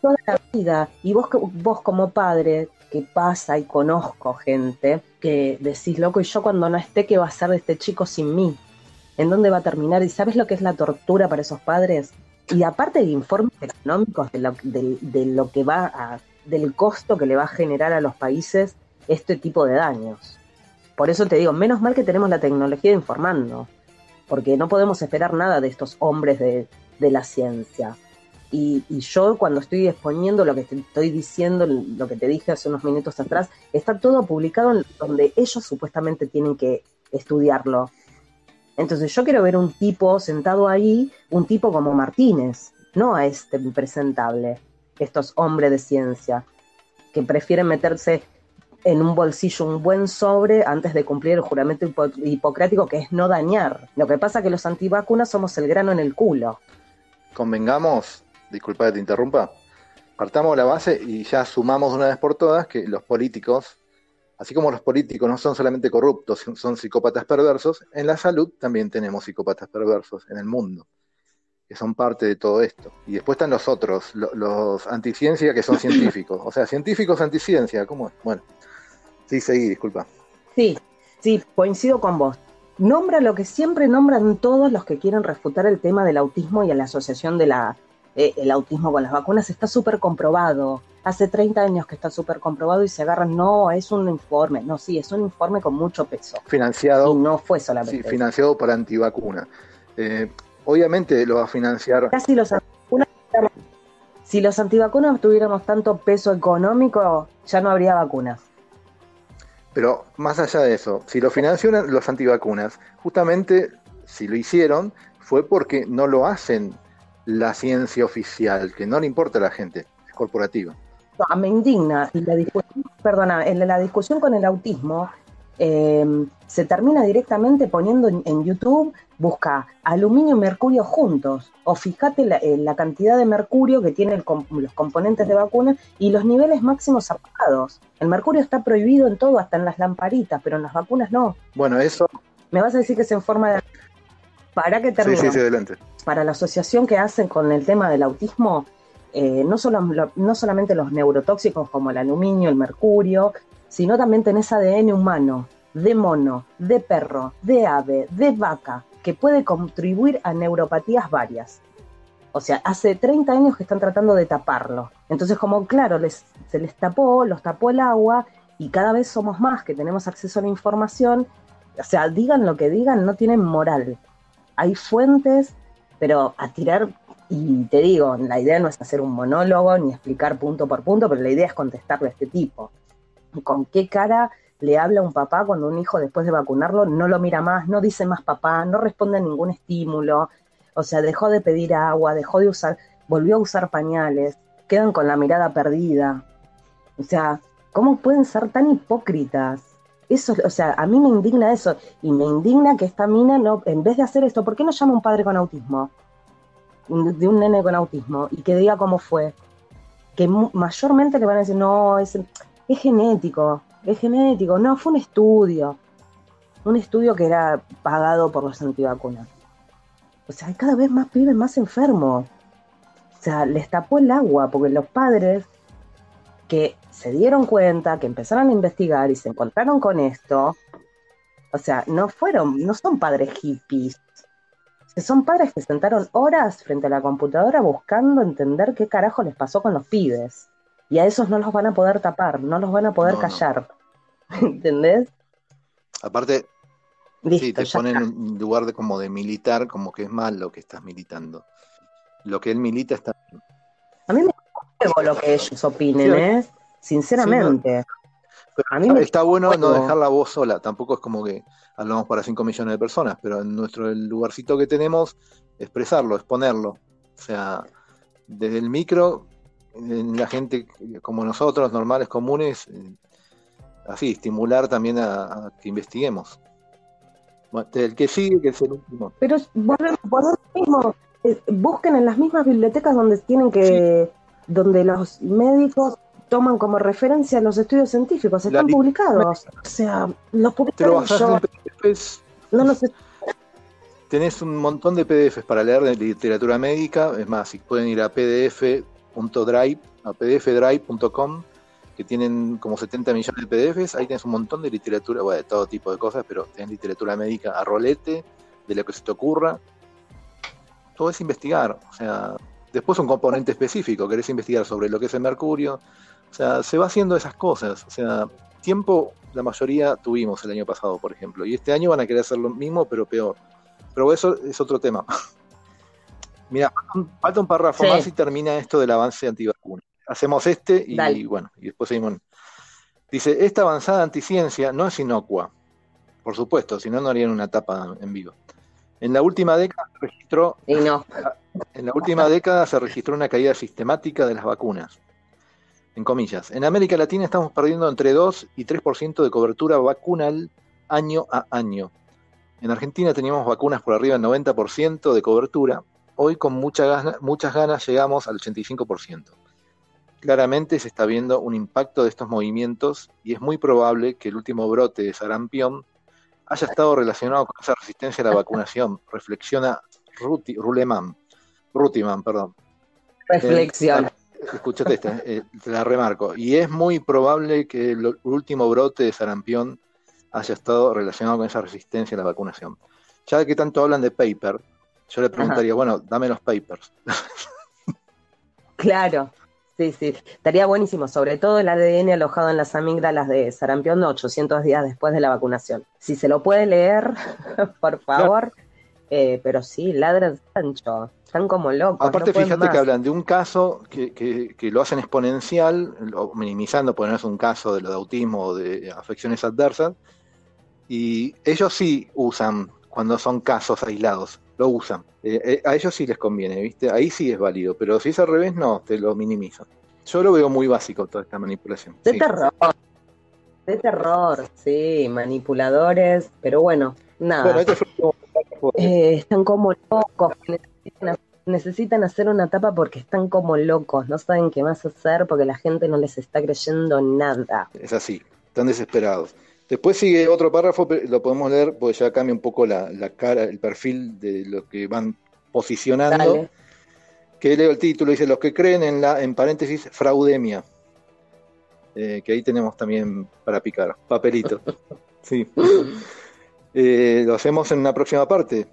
Toda la vida. Y vos, vos como padre, que pasa y conozco gente, que decís, loco, y yo cuando no esté, ¿qué va a ser de este chico sin mí? ¿En dónde va a terminar? ¿Y sabes lo que es la tortura para esos padres? Y aparte de informes económicos de lo, de lo que va a del costo que le va a generar a los países este tipo de daños. Por eso te digo, menos mal que tenemos la tecnología de informando, porque no podemos esperar nada de estos hombres de, la ciencia. Y, yo cuando estoy exponiendo lo que te estoy diciendo, lo que te dije hace unos minutos atrás, está todo publicado en donde ellos supuestamente tienen que estudiarlo. Entonces yo quiero ver un tipo sentado ahí, un tipo como Martínez, no a este impresentable, estos hombres de ciencia, que prefieren meterse en un bolsillo un buen sobre antes de cumplir el juramento hipocrático que es no dañar. Lo que pasa es que los antivacunas somos el grano en el culo. Convengamos, disculpa que te interrumpa, partamos la base y ya sumamos una vez por todas que los políticos, así como los políticos no son solamente corruptos, son psicópatas perversos, en la salud también tenemos psicópatas perversos en el mundo que son parte de todo esto. Y después están los otros, los, los anticiencia que son científicos. O sea, científicos anticiencia, ¿cómo es? Bueno, sí, seguí, disculpa. Sí, sí, coincido con vos. Nombra lo que siempre nombran todos los que quieren refutar el tema del autismo y la asociación del eh, autismo con las vacunas. Está súper comprobado. Hace 30 años que está súper comprobado y se agarran, no, es un informe. No, sí, es un informe con mucho peso. Financiado. Y no fue solamente. Sí, financiado por antivacuna. Eh, obviamente lo va a financiar. Casi los antivacunas, si los antivacunas tuviéramos tanto peso económico, ya no habría vacunas. Pero más allá de eso, si lo financian los antivacunas, justamente si lo hicieron fue porque no lo hacen la ciencia oficial, que no le importa a la gente, es corporativa. me indigna. La discusión, perdona, en la discusión con el autismo, eh, se termina directamente poniendo en, YouTube, busca aluminio y mercurio juntos, o fíjate la, eh, cantidad de mercurio que tienen los componentes de vacuna y los niveles máximos apagados. El mercurio está prohibido en todo, hasta en las lamparitas, pero en las vacunas no. Bueno, eso... Me vas a decir que es en forma de... Para que termine. Sí, sí, sí, adelante. Para la asociación que hacen con el tema del autismo, eh, no, solo, no solamente los neurotóxicos como el aluminio, el mercurio, sino también tenés ADN humano, de mono, de perro, de ave, de vaca, que puede contribuir a neuropatías varias. O sea, hace 30 años que están tratando de taparlo. Entonces, como claro, les, se les tapó, los tapó el agua y cada vez somos más que tenemos acceso a la información. O sea, digan lo que digan, no tienen moral. Hay fuentes, pero a tirar, y te digo, la idea no es hacer un monólogo ni explicar punto por punto, pero la idea es contestarle a este tipo con qué cara le habla un papá cuando un hijo después de vacunarlo no lo mira más, no dice más papá, no responde a ningún estímulo, o sea, dejó de pedir agua, dejó de usar, volvió a usar pañales, quedan con la mirada perdida. O sea, ¿cómo pueden ser tan hipócritas? Eso, o sea, a mí me indigna eso y me indigna que esta mina no, en vez de hacer esto, ¿por qué no llama un padre con autismo? De un nene con autismo y que diga cómo fue. Que mayormente le van a decir, no, es, es genético, es genético. No, fue un estudio. Un estudio que era pagado por los antivacunas. O sea, hay cada vez más pibes más enfermos. O sea, les tapó el agua porque los padres que se dieron cuenta, que empezaron a investigar y se encontraron con esto, o sea, no fueron, no son padres hippies. Son padres que sentaron horas frente a la computadora buscando entender qué carajo les pasó con los pibes. Y a esos no los van a poder tapar, no los van a poder callar. ¿Entendés? Aparte, sí, te ponen en lugar de como de militar, como que es mal lo que estás militando. Lo que él milita está A mí me gusta lo que ellos opinen, ¿eh? Sinceramente. a mí está bueno no dejar la voz sola, tampoco es como que hablamos para 5 millones de personas, pero en nuestro lugarcito que tenemos, expresarlo, exponerlo. O sea, desde el micro la gente como nosotros, normales, comunes, eh, así, estimular también a, que investiguemos. El que sigue, que es el último. Pero volvemos mismo. Eh, busquen en las mismas bibliotecas donde tienen que, donde los médicos toman como referencia los estudios científicos, están publicados. O sea, los publicaron yo. No los Tenés un montón de PDFs para leer de literatura médica, es más, si pueden ir a PDF .drive, a pdfdrive.com, que tienen como 70 millones de PDFs, ahí tienes un montón de literatura, bueno, de todo tipo de cosas, pero tienes literatura médica a rolete, de lo que se te ocurra. Todo es investigar, o sea, después un componente específico, querés investigar sobre lo que es el mercurio, o sea, se va haciendo esas cosas, o sea, tiempo la mayoría tuvimos el año pasado, por ejemplo, y este año van a querer hacer lo mismo, pero peor. Pero eso es otro tema. Mira, falta un párrafo más y termina esto del avance antivacuna. Hacemos este y, bueno, y después seguimos. Dice, esta avanzada anticiencia no es inocua, por supuesto, si no, no harían una etapa en vivo. En la última década se registró, Y no. en la última década se registró una caída sistemática de las vacunas. En comillas, en América Latina estamos perdiendo entre 2 y 3% de cobertura vacunal año a año. En Argentina teníamos vacunas por arriba del 90% de cobertura. Hoy con mucha gana- muchas ganas llegamos al 85%. Claramente se está viendo un impacto de estos movimientos y es muy probable que el último brote de sarampión haya estado relacionado con esa resistencia a la vacunación, reflexiona Ruti, Ruleman, Rutiman, perdón. Reflexión. Eh, escúchate esta, eh, te la remarco. Y es muy probable que el último brote de sarampión haya estado relacionado con esa resistencia a la vacunación. Ya que tanto hablan de paper, yo le preguntaría, bueno, dame los papers. Claro, sí, sí. Estaría buenísimo, sobre todo el ADN alojado en las amígdalas de sarampión 800 días después de la vacunación. Si se lo puede leer, por favor. Eh, pero sí, ladran Sancho. Están como locos. Aparte, no fíjate más. que hablan de un caso que, que- que lo hacen exponencial, lo- minimizando, porque no es un caso de lo de autismo o de afecciones adversas, y ellos sí usan, cuando son casos aislados, lo usan. Eh, eh, a ellos sí les conviene, ¿viste? Ahí sí es válido, pero si es al revés, no, te lo minimizan. Yo lo veo muy básico toda esta manipulación. De Sí. terror. De terror, sí, manipuladores, pero bueno, nada. Bueno, este fue Eh, están como locos, necesitan, necesitan hacer una tapa porque están como locos, no saben qué más hacer porque la gente no les está creyendo nada. Es así, están desesperados. Después sigue otro párrafo, lo podemos leer porque ya cambia un poco la, la cara, el perfil de lo que van posicionando. Dale. Que leo el título, dice los que creen en la, en paréntesis, fraudemia. Eh, que ahí tenemos también para picar, papelito. Sí. Eh, lo hacemos en una próxima parte.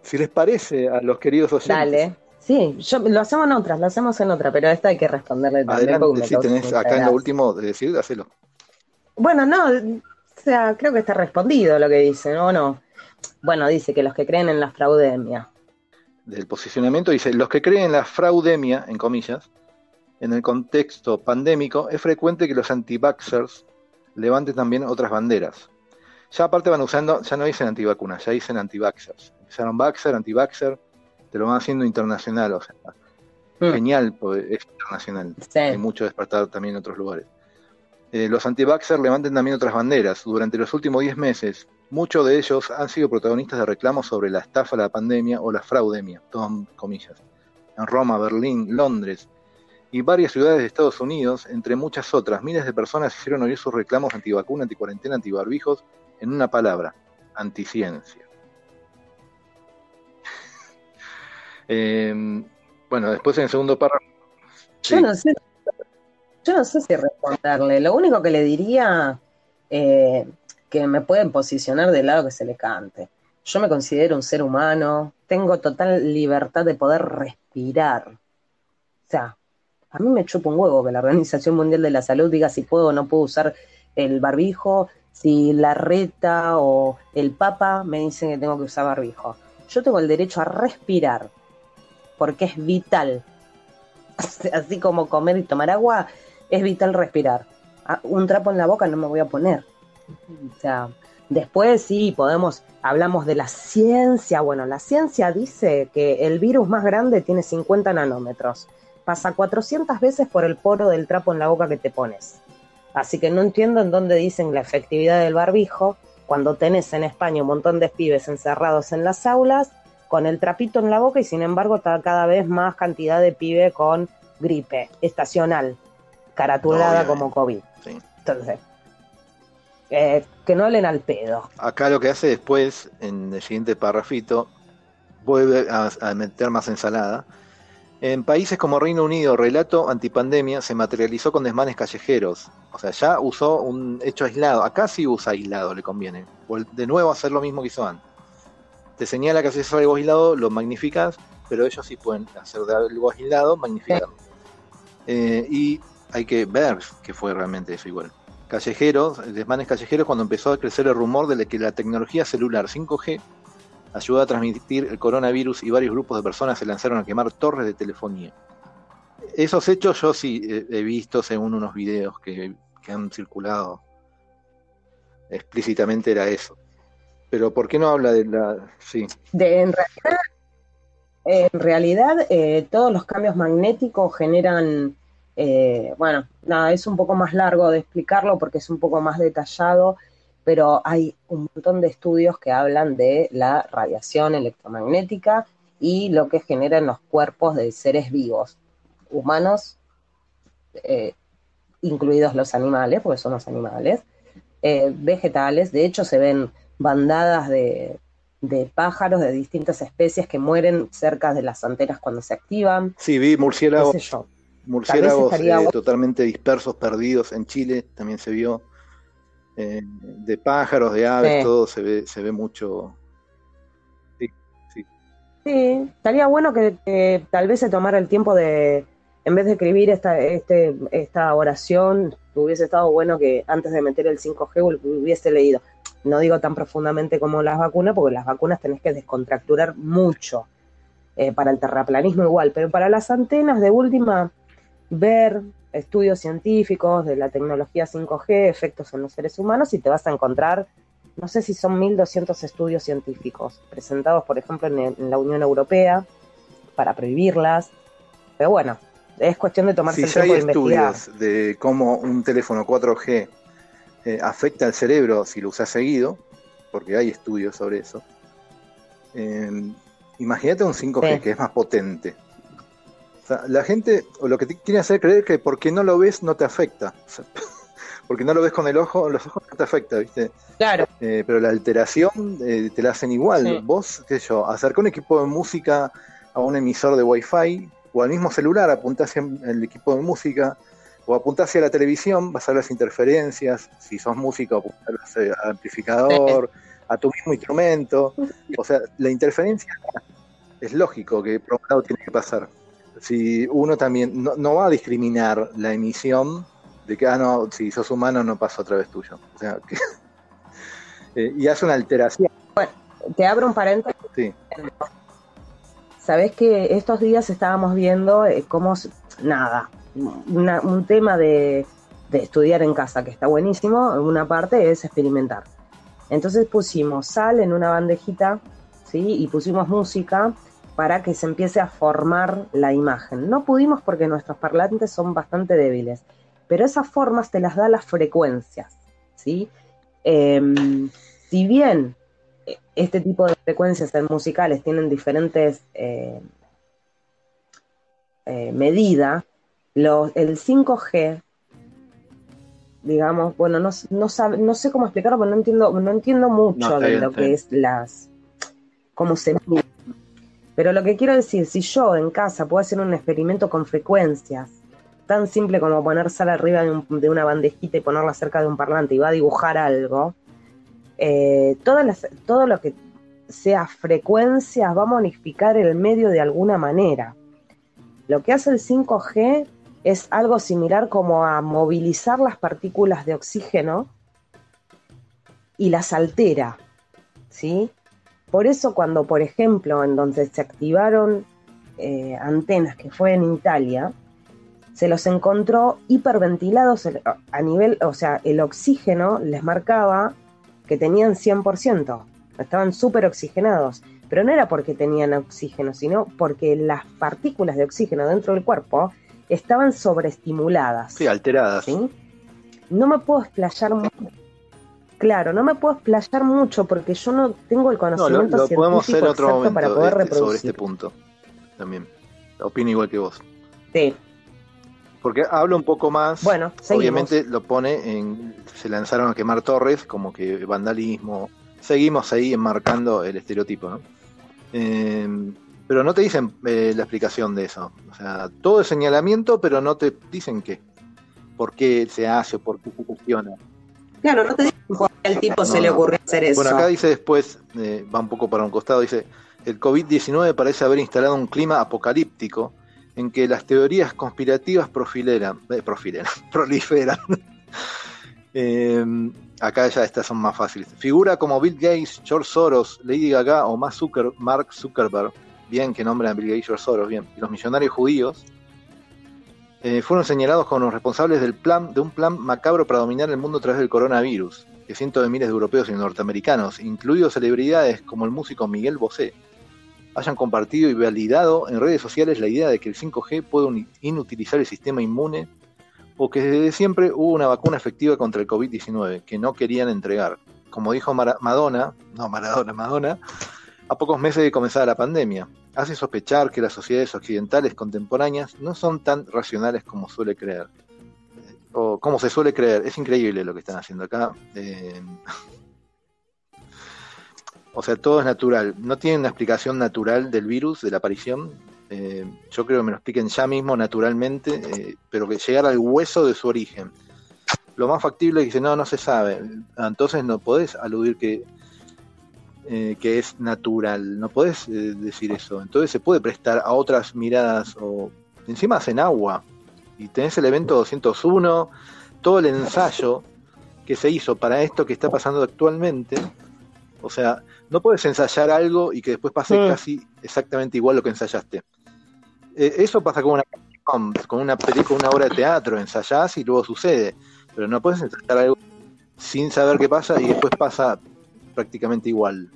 Si les parece a los queridos oyentes. Dale. Sí, yo, lo hacemos en otra, lo hacemos en otra, pero esta hay que responderle también Adelante, si tenés acá en lo último de decir, hacelo. Bueno, no, sea, creo que está respondido lo que dice, ¿no? no. Bueno, dice que los que creen en la fraudemia. del posicionamiento dice, los que creen en la fraudemia, en comillas, en el contexto pandémico, es frecuente que los anti-vaxxers levanten también otras banderas. Ya aparte van usando, ya no dicen antivacunas, ya dicen anti-vaxxers. Empezaron vaxxer, anti-vaxxer, te lo van haciendo internacional, o sea, Mm, genial, porque es internacional. sí. Hay mucho despertar también en otros lugares. Eh, los anti-vaxxers levanten también otras banderas. Durante los últimos 10 meses, muchos de ellos han sido protagonistas de reclamos sobre la estafa, la pandemia o la fraudemia, todo en comillas. En Roma, Berlín, Londres y varias ciudades de Estados Unidos, entre muchas otras, miles de personas hicieron oír sus reclamos antivacuna, anticuarentena, antibarbijos en una palabra, anticiencia. Eh, bueno, después en el segundo párrafo. Yo Sí. no sé, yo no sé si responderle. Lo único que le diría eh, que me pueden posicionar del lado que se le cante. Yo me considero un ser humano, tengo total libertad de poder respirar. O sea, a mí me chupa un huevo que la Organización Mundial de la Salud diga si puedo o no puedo usar el barbijo, si la reta o el papa me dicen que tengo que usar barbijo. Yo tengo el derecho a respirar, porque es vital así como comer y tomar agua, es vital respirar. Ah, Un trapo en la boca no me voy a poner. O sea, después sí podemos, hablamos de la ciencia. Bueno, la ciencia dice que el virus más grande tiene 50 nanómetros. Pasa 400 veces por el poro del trapo en la boca que te pones. Así que no entiendo en dónde dicen la efectividad del barbijo cuando tenés en España un montón de pibes encerrados en las aulas con el trapito en la boca y sin embargo cada vez más cantidad de pibe con gripe estacional, caratulada como COVID. Sí. Entonces, eh, que no hablen al pedo. Acá lo que hace después, en el siguiente párrafito, vuelve a, a meter más ensalada. En países como Reino Unido, relato antipandemia se materializó con desmanes callejeros. O sea, ya usó un hecho aislado. Acá sí usa aislado, le conviene. De nuevo hacer lo mismo que hizo antes. Te señala que haces algo aislado, lo magnificas, pero ellos sí pueden hacer de algo aislado, magnificarlo. Eh, y hay que ver que fue realmente eso igual callejeros, desmanes callejeros, cuando empezó a crecer el rumor de que la tecnología celular 5G ayudó a transmitir el coronavirus y varios grupos de personas se lanzaron a quemar torres de telefonía. Esos hechos yo sí he, visto según unos videos que, que han circulado. Explícitamente era eso. Pero ¿por qué no habla de la... Sí. De, en realidad, en realidad eh, todos los cambios magnéticos generan, eh, bueno, nada, es un poco más largo de explicarlo porque es un poco más detallado, pero hay un montón de estudios que hablan de la radiación electromagnética y lo que genera en los cuerpos de seres vivos, humanos, eh, incluidos los animales, porque son los animales, vegetales, de hecho se ven bandadas de, pájaros de distintas especies que mueren cerca de las antenas cuando se activan. Sí, vi murciélagos, murciélagos eh, totalmente dispersos, perdidos en Chile, también se vio. Eh, de pájaros, de aves, todo se ve, se ve mucho. Sí, sí. sí estaría bueno que, tal vez se tomara el tiempo de, en vez de escribir esta, este, esta oración, hubiese estado bueno que antes de meter el 5G hubiese leído no digo tan profundamente como las vacunas, porque las vacunas tenés que descontracturar mucho. Eh, para el terraplanismo igual, pero para las antenas de última, ver estudios científicos de la tecnología 5G, efectos en los seres humanos, y te vas a encontrar, no sé si son 1.200 estudios científicos presentados, por ejemplo, en, la Unión Europea para prohibirlas. Pero bueno, es cuestión de tomarse el tiempo hay estudios de cómo un teléfono 4G eh, afecta al cerebro si lo usas seguido, porque hay estudios sobre eso. Em, imagínate un 5G que es más potente. La gente, o lo que te quiere hacer creer que porque no lo ves no te afecta. porque no lo ves con el ojo, los ojos no te afecta, ¿viste? Claro. Eh, pero la alteración eh, te la hacen igual. Vos, qué sé yo, acerca un equipo de música a un emisor de Wi-Fi o al mismo celular, apuntás el equipo de música o apuntás hacia la televisión, vas a ver las interferencias, si sos músico, apuntás al amplificador, a tu mismo instrumento. O sea, la interferencia es lógico que por un lado tiene que pasar. Si uno también no, va a discriminar la emisión de que, ah, no, si sos humano no pasa a través tuyo. O sea, que, eh, y hace una alteración. Bueno, te abro un paréntesis. Sí. Sabés que estos días estábamos viendo eh, cómo, nada, un tema de, estudiar en casa, que está buenísimo, una parte es experimentar. Entonces pusimos sal en una bandejita, ¿sí? Y pusimos música para que se empiece a formar la imagen. No pudimos porque nuestros parlantes son bastante débiles, pero esas formas te las da las frecuencias, ¿sí? Em, si bien eh, este tipo de frecuencias en musicales tienen diferentes eh, eh, medidas, el 5G, digamos, bueno, no, no, no sé cómo explicarlo, pero no entiendo, no entiendo mucho de lo que es las, cómo se mide. Pero lo que quiero decir, si yo en casa puedo hacer un experimento con frecuencias, tan simple como poner sal arriba de, una bandejita y ponerla cerca de un parlante y va a dibujar algo, eh, todas todo lo que sea frecuencias va a modificar el medio de alguna manera. Lo que hace el 5G es algo similar como a movilizar las partículas de oxígeno y las altera, ¿sí? Por eso cuando, por ejemplo, en donde se activaron eh, antenas, que fue en Italia, se los encontró hiperventilados a nivel, o sea, el oxígeno les marcaba que tenían 100%, estaban súper oxigenados, pero no era porque tenían oxígeno, sino porque las partículas de oxígeno dentro del cuerpo estaban sobreestimuladas. Sí, alteradas. No me puedo explayar mucho. Claro, no me puedo explayar mucho porque yo no tengo el conocimiento no, lo, podemos hacer otro momento para poder este, reproducir. sobre este punto. También. Opino igual que vos. Sí. Porque hablo un poco más. Bueno, obviamente lo pone en. Se lanzaron a quemar torres, como que vandalismo. Seguimos ahí enmarcando el estereotipo, ¿no? Eh, pero no te dicen eh, la explicación de eso. O sea, todo es señalamiento, pero no te dicen qué. ¿Por qué se hace o por qué se cuestiona? Claro, no te dicen por qué al tipo se le ocurre hacer eso. Bueno, acá dice después, eh, va un poco para un costado, dice, el COVID-19 parece haber instalado un clima apocalíptico en que las teorías conspirativas profileran, eh, proliferan. acá ya estas son más fáciles. Figura como Bill Gates, George Soros, Lady Gaga o más Mark Zuckerberg bien que nombran a Bill Gates Soros, bien, y los millonarios judíos eh, fueron señalados como los responsables del plan, de un plan macabro para dominar el mundo a través del coronavirus. que cientos de miles de europeos y norteamericanos, incluidos celebridades como el músico Miguel Bosé, hayan compartido y validado en redes sociales la idea de que el 5G puede inutilizar el sistema inmune o que desde siempre hubo una vacuna efectiva contra el COVID-19 que no querían entregar. Como dijo Madonna, no Maradona, Madonna, a pocos meses de comenzar la pandemia, hace sospechar que las sociedades occidentales contemporáneas no son tan racionales como suele creer. O como se suele creer. Es increíble lo que están haciendo acá. Eh, o sea, todo es natural. No tienen una explicación natural del virus, de la aparición. Eh, yo creo que me lo expliquen ya mismo naturalmente, eh, pero que llegar al hueso de su origen. Lo más factible es que no, no se sabe. Entonces no podés aludir que, eh, que es natural, no podés decir eso. Entonces se puede prestar a otras miradas o encima hacen agua. Y tenés el evento 201, todo el ensayo que se hizo para esto que está pasando actualmente. O sea, no puedes ensayar algo y que después pase mm. casi exactamente igual lo que ensayaste. Eh, eso pasa con una con una película, una obra de teatro, ensayás y luego sucede. Pero no puedes ensayar algo sin saber qué pasa y después pasa prácticamente igual.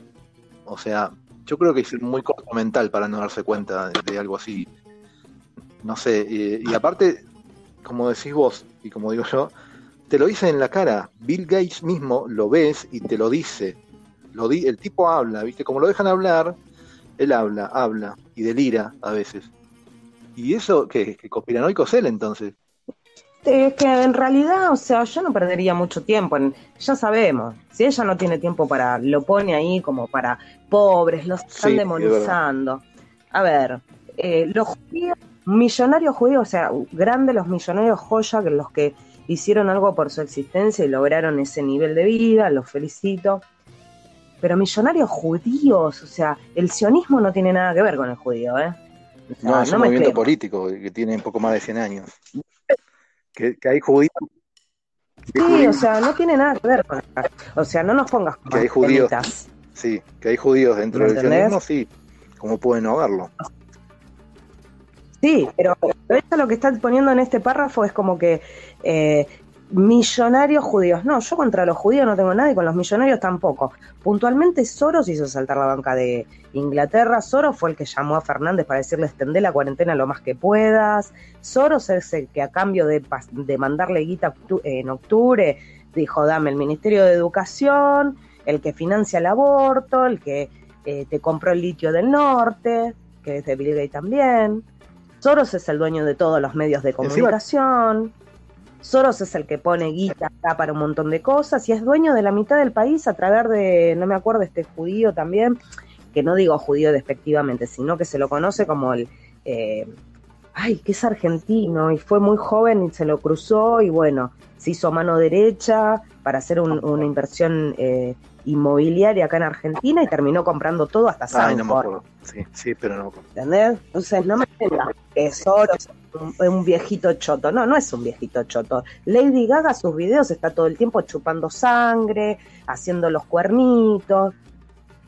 O sea, yo creo que es muy corto mental para no darse cuenta de, algo así. No sé, y aparte, como decís vos y como digo yo, te lo dice en la cara. Bill Gates mismo lo ves y te lo dice el tipo habla, ¿viste? Como lo dejan hablar, él habla, habla y delira a veces. ¿Y eso qué? ¿Que conspiranoico es él entonces? Es que en realidad, o sea, yo no perdería mucho tiempo. En, ya sabemos, si ella no tiene tiempo para, lo pone ahí como para pobres, los están demonizando. A ver, eh, los judíos, millonarios judíos, o sea, grandes los millonarios joya, que los que hicieron algo por su existencia y lograron ese nivel de vida, los felicito pero millonarios judíos, o sea, el sionismo no tiene nada que ver con el judío, ¿eh? no, es un movimiento político que tiene un poco más de 100 años. Que, hay judíos. Sí, o sea, no tiene nada que ver con. O sea, no nos pongas Que hay judíos. Sí, que hay judíos dentro del sionismo, sí. ¿Cómo pueden no verlo? Sí, pero, esto lo que está poniendo en este párrafo es como que eh, millonarios judíos. No, yo contra los judíos no tengo nada y con los millonarios tampoco. Puntualmente Soros hizo saltar la banca de Inglaterra. Soros fue el que llamó a Fernández para decirle extender la cuarentena lo más que puedas. Soros es el que a cambio de, de mandarle guita en octubre dijo dame el Ministerio de Educación, el que financia el aborto, el que eh, te compró el litio del norte, que es de Bill Gates también. Soros es el dueño de todos los medios de comunicación. Soros es el que pone guita acá para un montón de cosas y es dueño de la mitad del país a través de, no me acuerdo, este judío también, que no digo judío despectivamente, sino que se lo conoce como el, eh, ay, que es argentino y fue muy joven y se lo cruzó y bueno, se hizo mano derecha para hacer una inversión eh, inmobiliaria acá en Argentina y terminó comprando todo hasta San no me acuerdo. Sí, sí, pero no ¿Entendés? Entonces no me digas que Soros es un, viejito choto. No, no es un viejito choto. Lady Gaga, sus videos, está todo el tiempo chupando sangre, haciendo los cuernitos.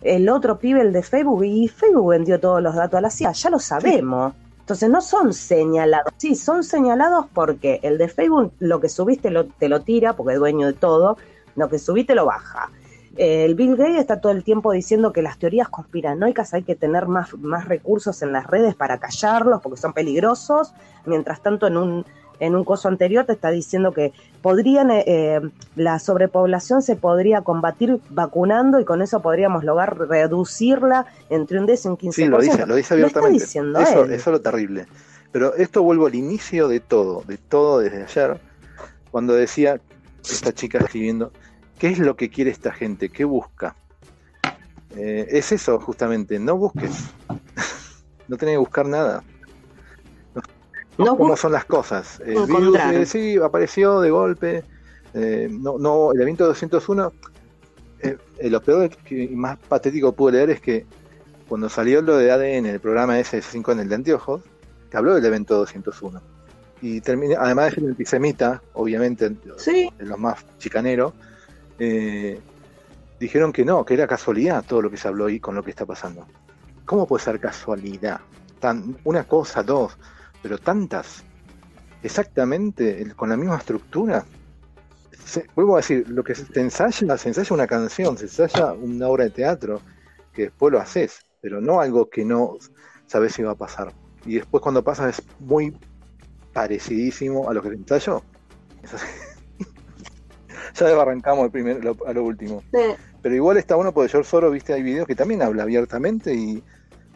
El otro pibe, el de Facebook, y Facebook vendió todos los datos a la CIA, ya lo sabemos. Entonces no son señalados, sí, son señalados porque el de Facebook lo que subiste lo, te lo tira, porque es dueño de todo, lo que subiste lo baja el Bill Gates está todo el tiempo diciendo que las teorías conspiranoicas hay que tener más, más recursos en las redes para callarlos porque son peligrosos. Mientras tanto, en un, en un coso anterior te está diciendo que podrían eh, eh, la sobrepoblación se podría combatir vacunando y con eso podríamos lograr reducirla entre un 10 y un 15%. Sí, lo dice, lo dice abiertamente. eso, eso es lo terrible. Pero esto vuelvo al inicio de todo, de todo desde ayer, cuando decía esta chica escribiendo, ¿Qué es lo que quiere esta gente? ¿Qué busca? Eh, es eso, justamente, no busques. no tenés que buscar nada. No, ¿Cómo son las cosas? El virus eh, sí apareció de golpe. Eh, no, no, el evento 201, lo peor y más patético que pude leer es que cuando salió lo de ADN, el programa S5 en el de anteojos, que habló del evento 201. Y terminé, además de ser antisemita, obviamente, ¿Sí? los más chicaneros, eh, dijeron que no, que era casualidad todo lo que se habló ahí con lo que está pasando. ¿Cómo puede ser casualidad? Tan, una cosa, dos, pero tantas, exactamente con la misma estructura. vuelvo a decir, lo que se ensaya, se ensaya una canción, se ensaya una obra de teatro, que después lo haces, pero no algo que no sabes si va a pasar. Y después cuando pasa es muy parecidísimo a lo que se ensayó. Ya arrancamos el primer, a lo último. Pero igual está bueno porque George Soros, viste, hay videos que también habla abiertamente y,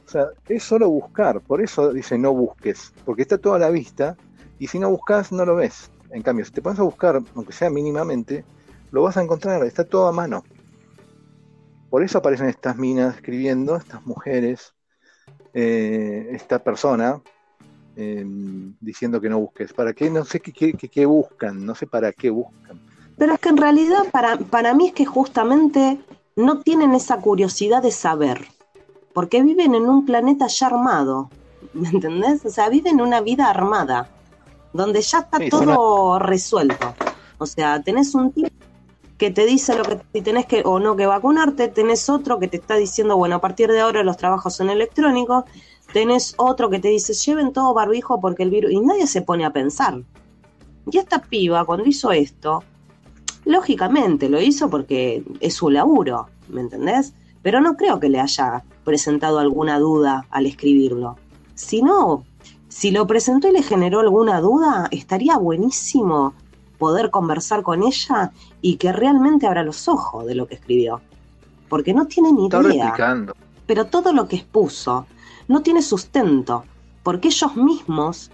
o sea, es solo buscar. Por eso dice no busques, porque está todo a la vista y si no buscas no lo ves. En cambio, si te pones a buscar, aunque sea mínimamente, lo vas a encontrar, está todo a mano. Por eso aparecen estas minas escribiendo, estas mujeres, eh, esta persona eh, diciendo que no busques. ¿Para qué? No sé qué, qué buscan, no sé para qué buscan. Pero es que en realidad para, para mí es que justamente no tienen esa curiosidad de saber, porque viven en un planeta ya armado, ¿me entendés? O sea, viven una vida armada, donde ya está todo resuelto. O sea, tenés un tipo que te dice lo que si tenés que o no que vacunarte, tenés otro que te está diciendo, bueno, a partir de ahora los trabajos son electrónicos, tenés otro que te dice, lleven todo barbijo porque el virus, y nadie se pone a pensar. Y esta piba, cuando hizo esto, Lógicamente lo hizo porque es su laburo, ¿me entendés? Pero no creo que le haya presentado alguna duda al escribirlo. Si no, si lo presentó y le generó alguna duda, estaría buenísimo poder conversar con ella y que realmente abra los ojos de lo que escribió. Porque no tiene ni idea. Pero todo lo que expuso no tiene sustento, porque ellos mismos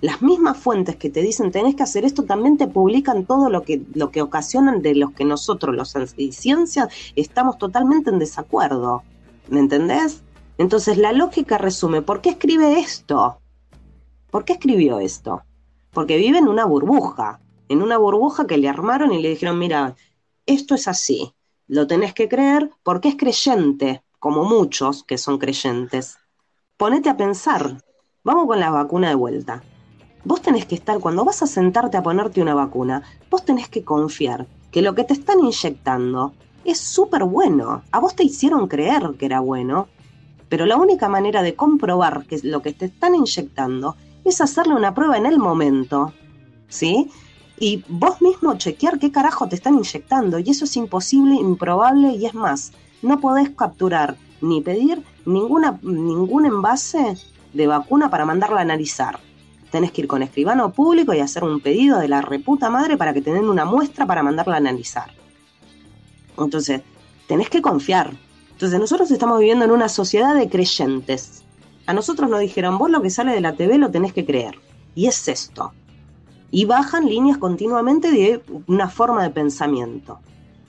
las mismas fuentes que te dicen tenés que hacer esto también te publican todo lo que, lo que ocasionan de los que nosotros, los ciencias, estamos totalmente en desacuerdo. ¿Me entendés? Entonces la lógica resume, ¿por qué escribe esto? ¿Por qué escribió esto? Porque vive en una burbuja, en una burbuja que le armaron y le dijeron, mira, esto es así, lo tenés que creer porque es creyente, como muchos que son creyentes. Ponete a pensar, vamos con la vacuna de vuelta. Vos tenés que estar, cuando vas a sentarte a ponerte una vacuna, vos tenés que confiar que lo que te están inyectando es súper bueno. A vos te hicieron creer que era bueno, pero la única manera de comprobar que lo que te están inyectando es hacerle una prueba en el momento, ¿sí? Y vos mismo chequear qué carajo te están inyectando, y eso es imposible, improbable, y es más, no podés capturar ni pedir ninguna, ningún envase de vacuna para mandarla a analizar tenés que ir con escribano público y hacer un pedido de la reputa madre para que te den una muestra para mandarla a analizar. Entonces, tenés que confiar. Entonces, nosotros estamos viviendo en una sociedad de creyentes. A nosotros nos dijeron, vos lo que sale de la TV lo tenés que creer. Y es esto. Y bajan líneas continuamente de una forma de pensamiento.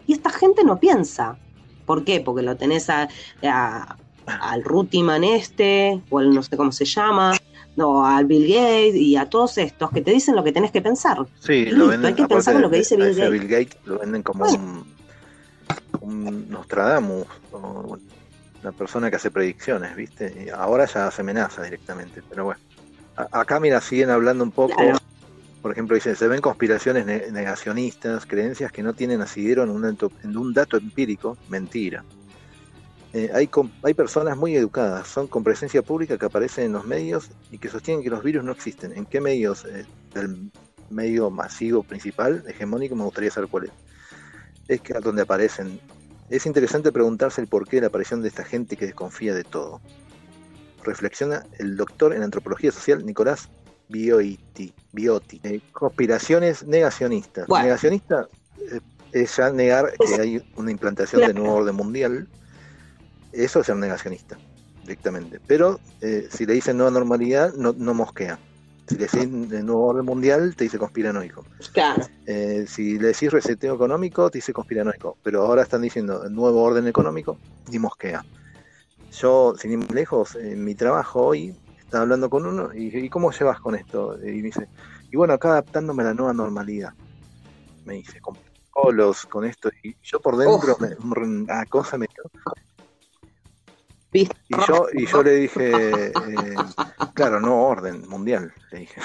Y esta gente no piensa. ¿Por qué? Porque lo tenés a, al Rutiman este, o al no sé cómo se llama, no, al Bill Gates y a todos estos que te dicen lo que tenés que pensar. Sí, lo venden, hay que pensar en lo que dice Bill Gates. Bill Gates. Lo venden como un, un, Nostradamus, o una persona que hace predicciones, ¿viste? Y ahora ya se amenaza directamente, pero bueno. acá, mira, siguen hablando un poco. Por ejemplo, dicen, se ven conspiraciones negacionistas, creencias que no tienen asidero en un, en un dato empírico, mentira. Eh, hay, hay personas muy educadas, son con presencia pública que aparecen en los medios y que sostienen que los virus no existen. ¿En qué medios? Eh, del medio masivo principal, hegemónico, me gustaría saber cuál es. Es que donde aparecen. Es interesante preguntarse el porqué de la aparición de esta gente que desconfía de todo. Reflexiona el doctor en antropología social Nicolás Biotti. Biotti. Eh, conspiraciones negacionistas. Negacionista es ya negar que hay una implantación de nuevo orden mundial eso es ser negacionista, directamente. Pero eh, si le dicen nueva normalidad, no, no mosquea. Si le decís nuevo orden mundial, te dice conspiranoico. Claro. Eh, si le decís reseteo económico, te dice conspiranoico. Pero ahora están diciendo nuevo orden económico, ni mosquea. Yo, sin ir muy lejos, en mi trabajo hoy, estaba hablando con uno y dije, ¿y cómo llevas con esto? Y me dice, y bueno, acá adaptándome a la nueva normalidad. Me dice, con colos, con esto. Y yo por dentro, me, a cosa me y yo, y yo le dije, eh, claro, no orden mundial, le dije.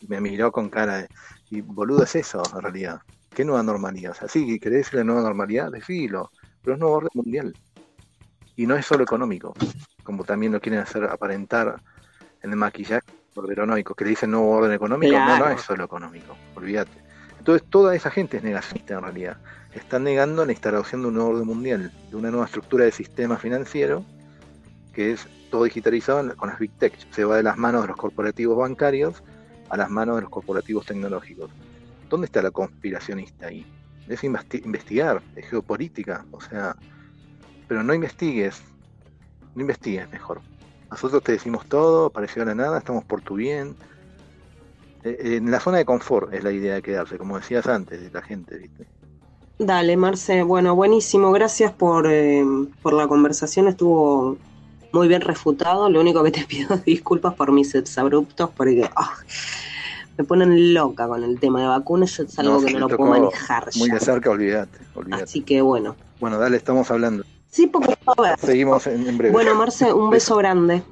Y me miró con cara de, y boludo es eso en realidad. ¿Qué nueva normalidad? O sea, sí, ¿querés decirle nueva normalidad? Decilo, pero es nuevo orden mundial. Y no es solo económico, como también lo quieren hacer aparentar en el maquillaje por veronoico, que le dicen nuevo orden económico. No, no es solo económico, olvídate. Entonces toda esa gente es negacionista en realidad. Están negando la instalación de un nuevo orden mundial, de una nueva estructura de sistema financiero, que es todo digitalizado con las Big Tech. Se va de las manos de los corporativos bancarios a las manos de los corporativos tecnológicos. ¿Dónde está la conspiracionista ahí? Es investigar, es geopolítica, o sea, pero no investigues, no investigues mejor. Nosotros te decimos todo, pareció a la nada, estamos por tu bien. Eh, en la zona de confort es la idea de quedarse, como decías antes, de la gente, ¿viste? Dale, Marce. Bueno, buenísimo. Gracias por, eh, por la conversación. Estuvo muy bien refutado. Lo único que te pido es disculpas por mis abruptos, porque ah, me ponen loca con el tema de vacunas. Yo es algo que no lo puedo manejar. Muy de cerca, olvídate, Así que bueno. Bueno, dale, estamos hablando. Sí, porque Seguimos en, breve. Bueno, Marce, un beso grande.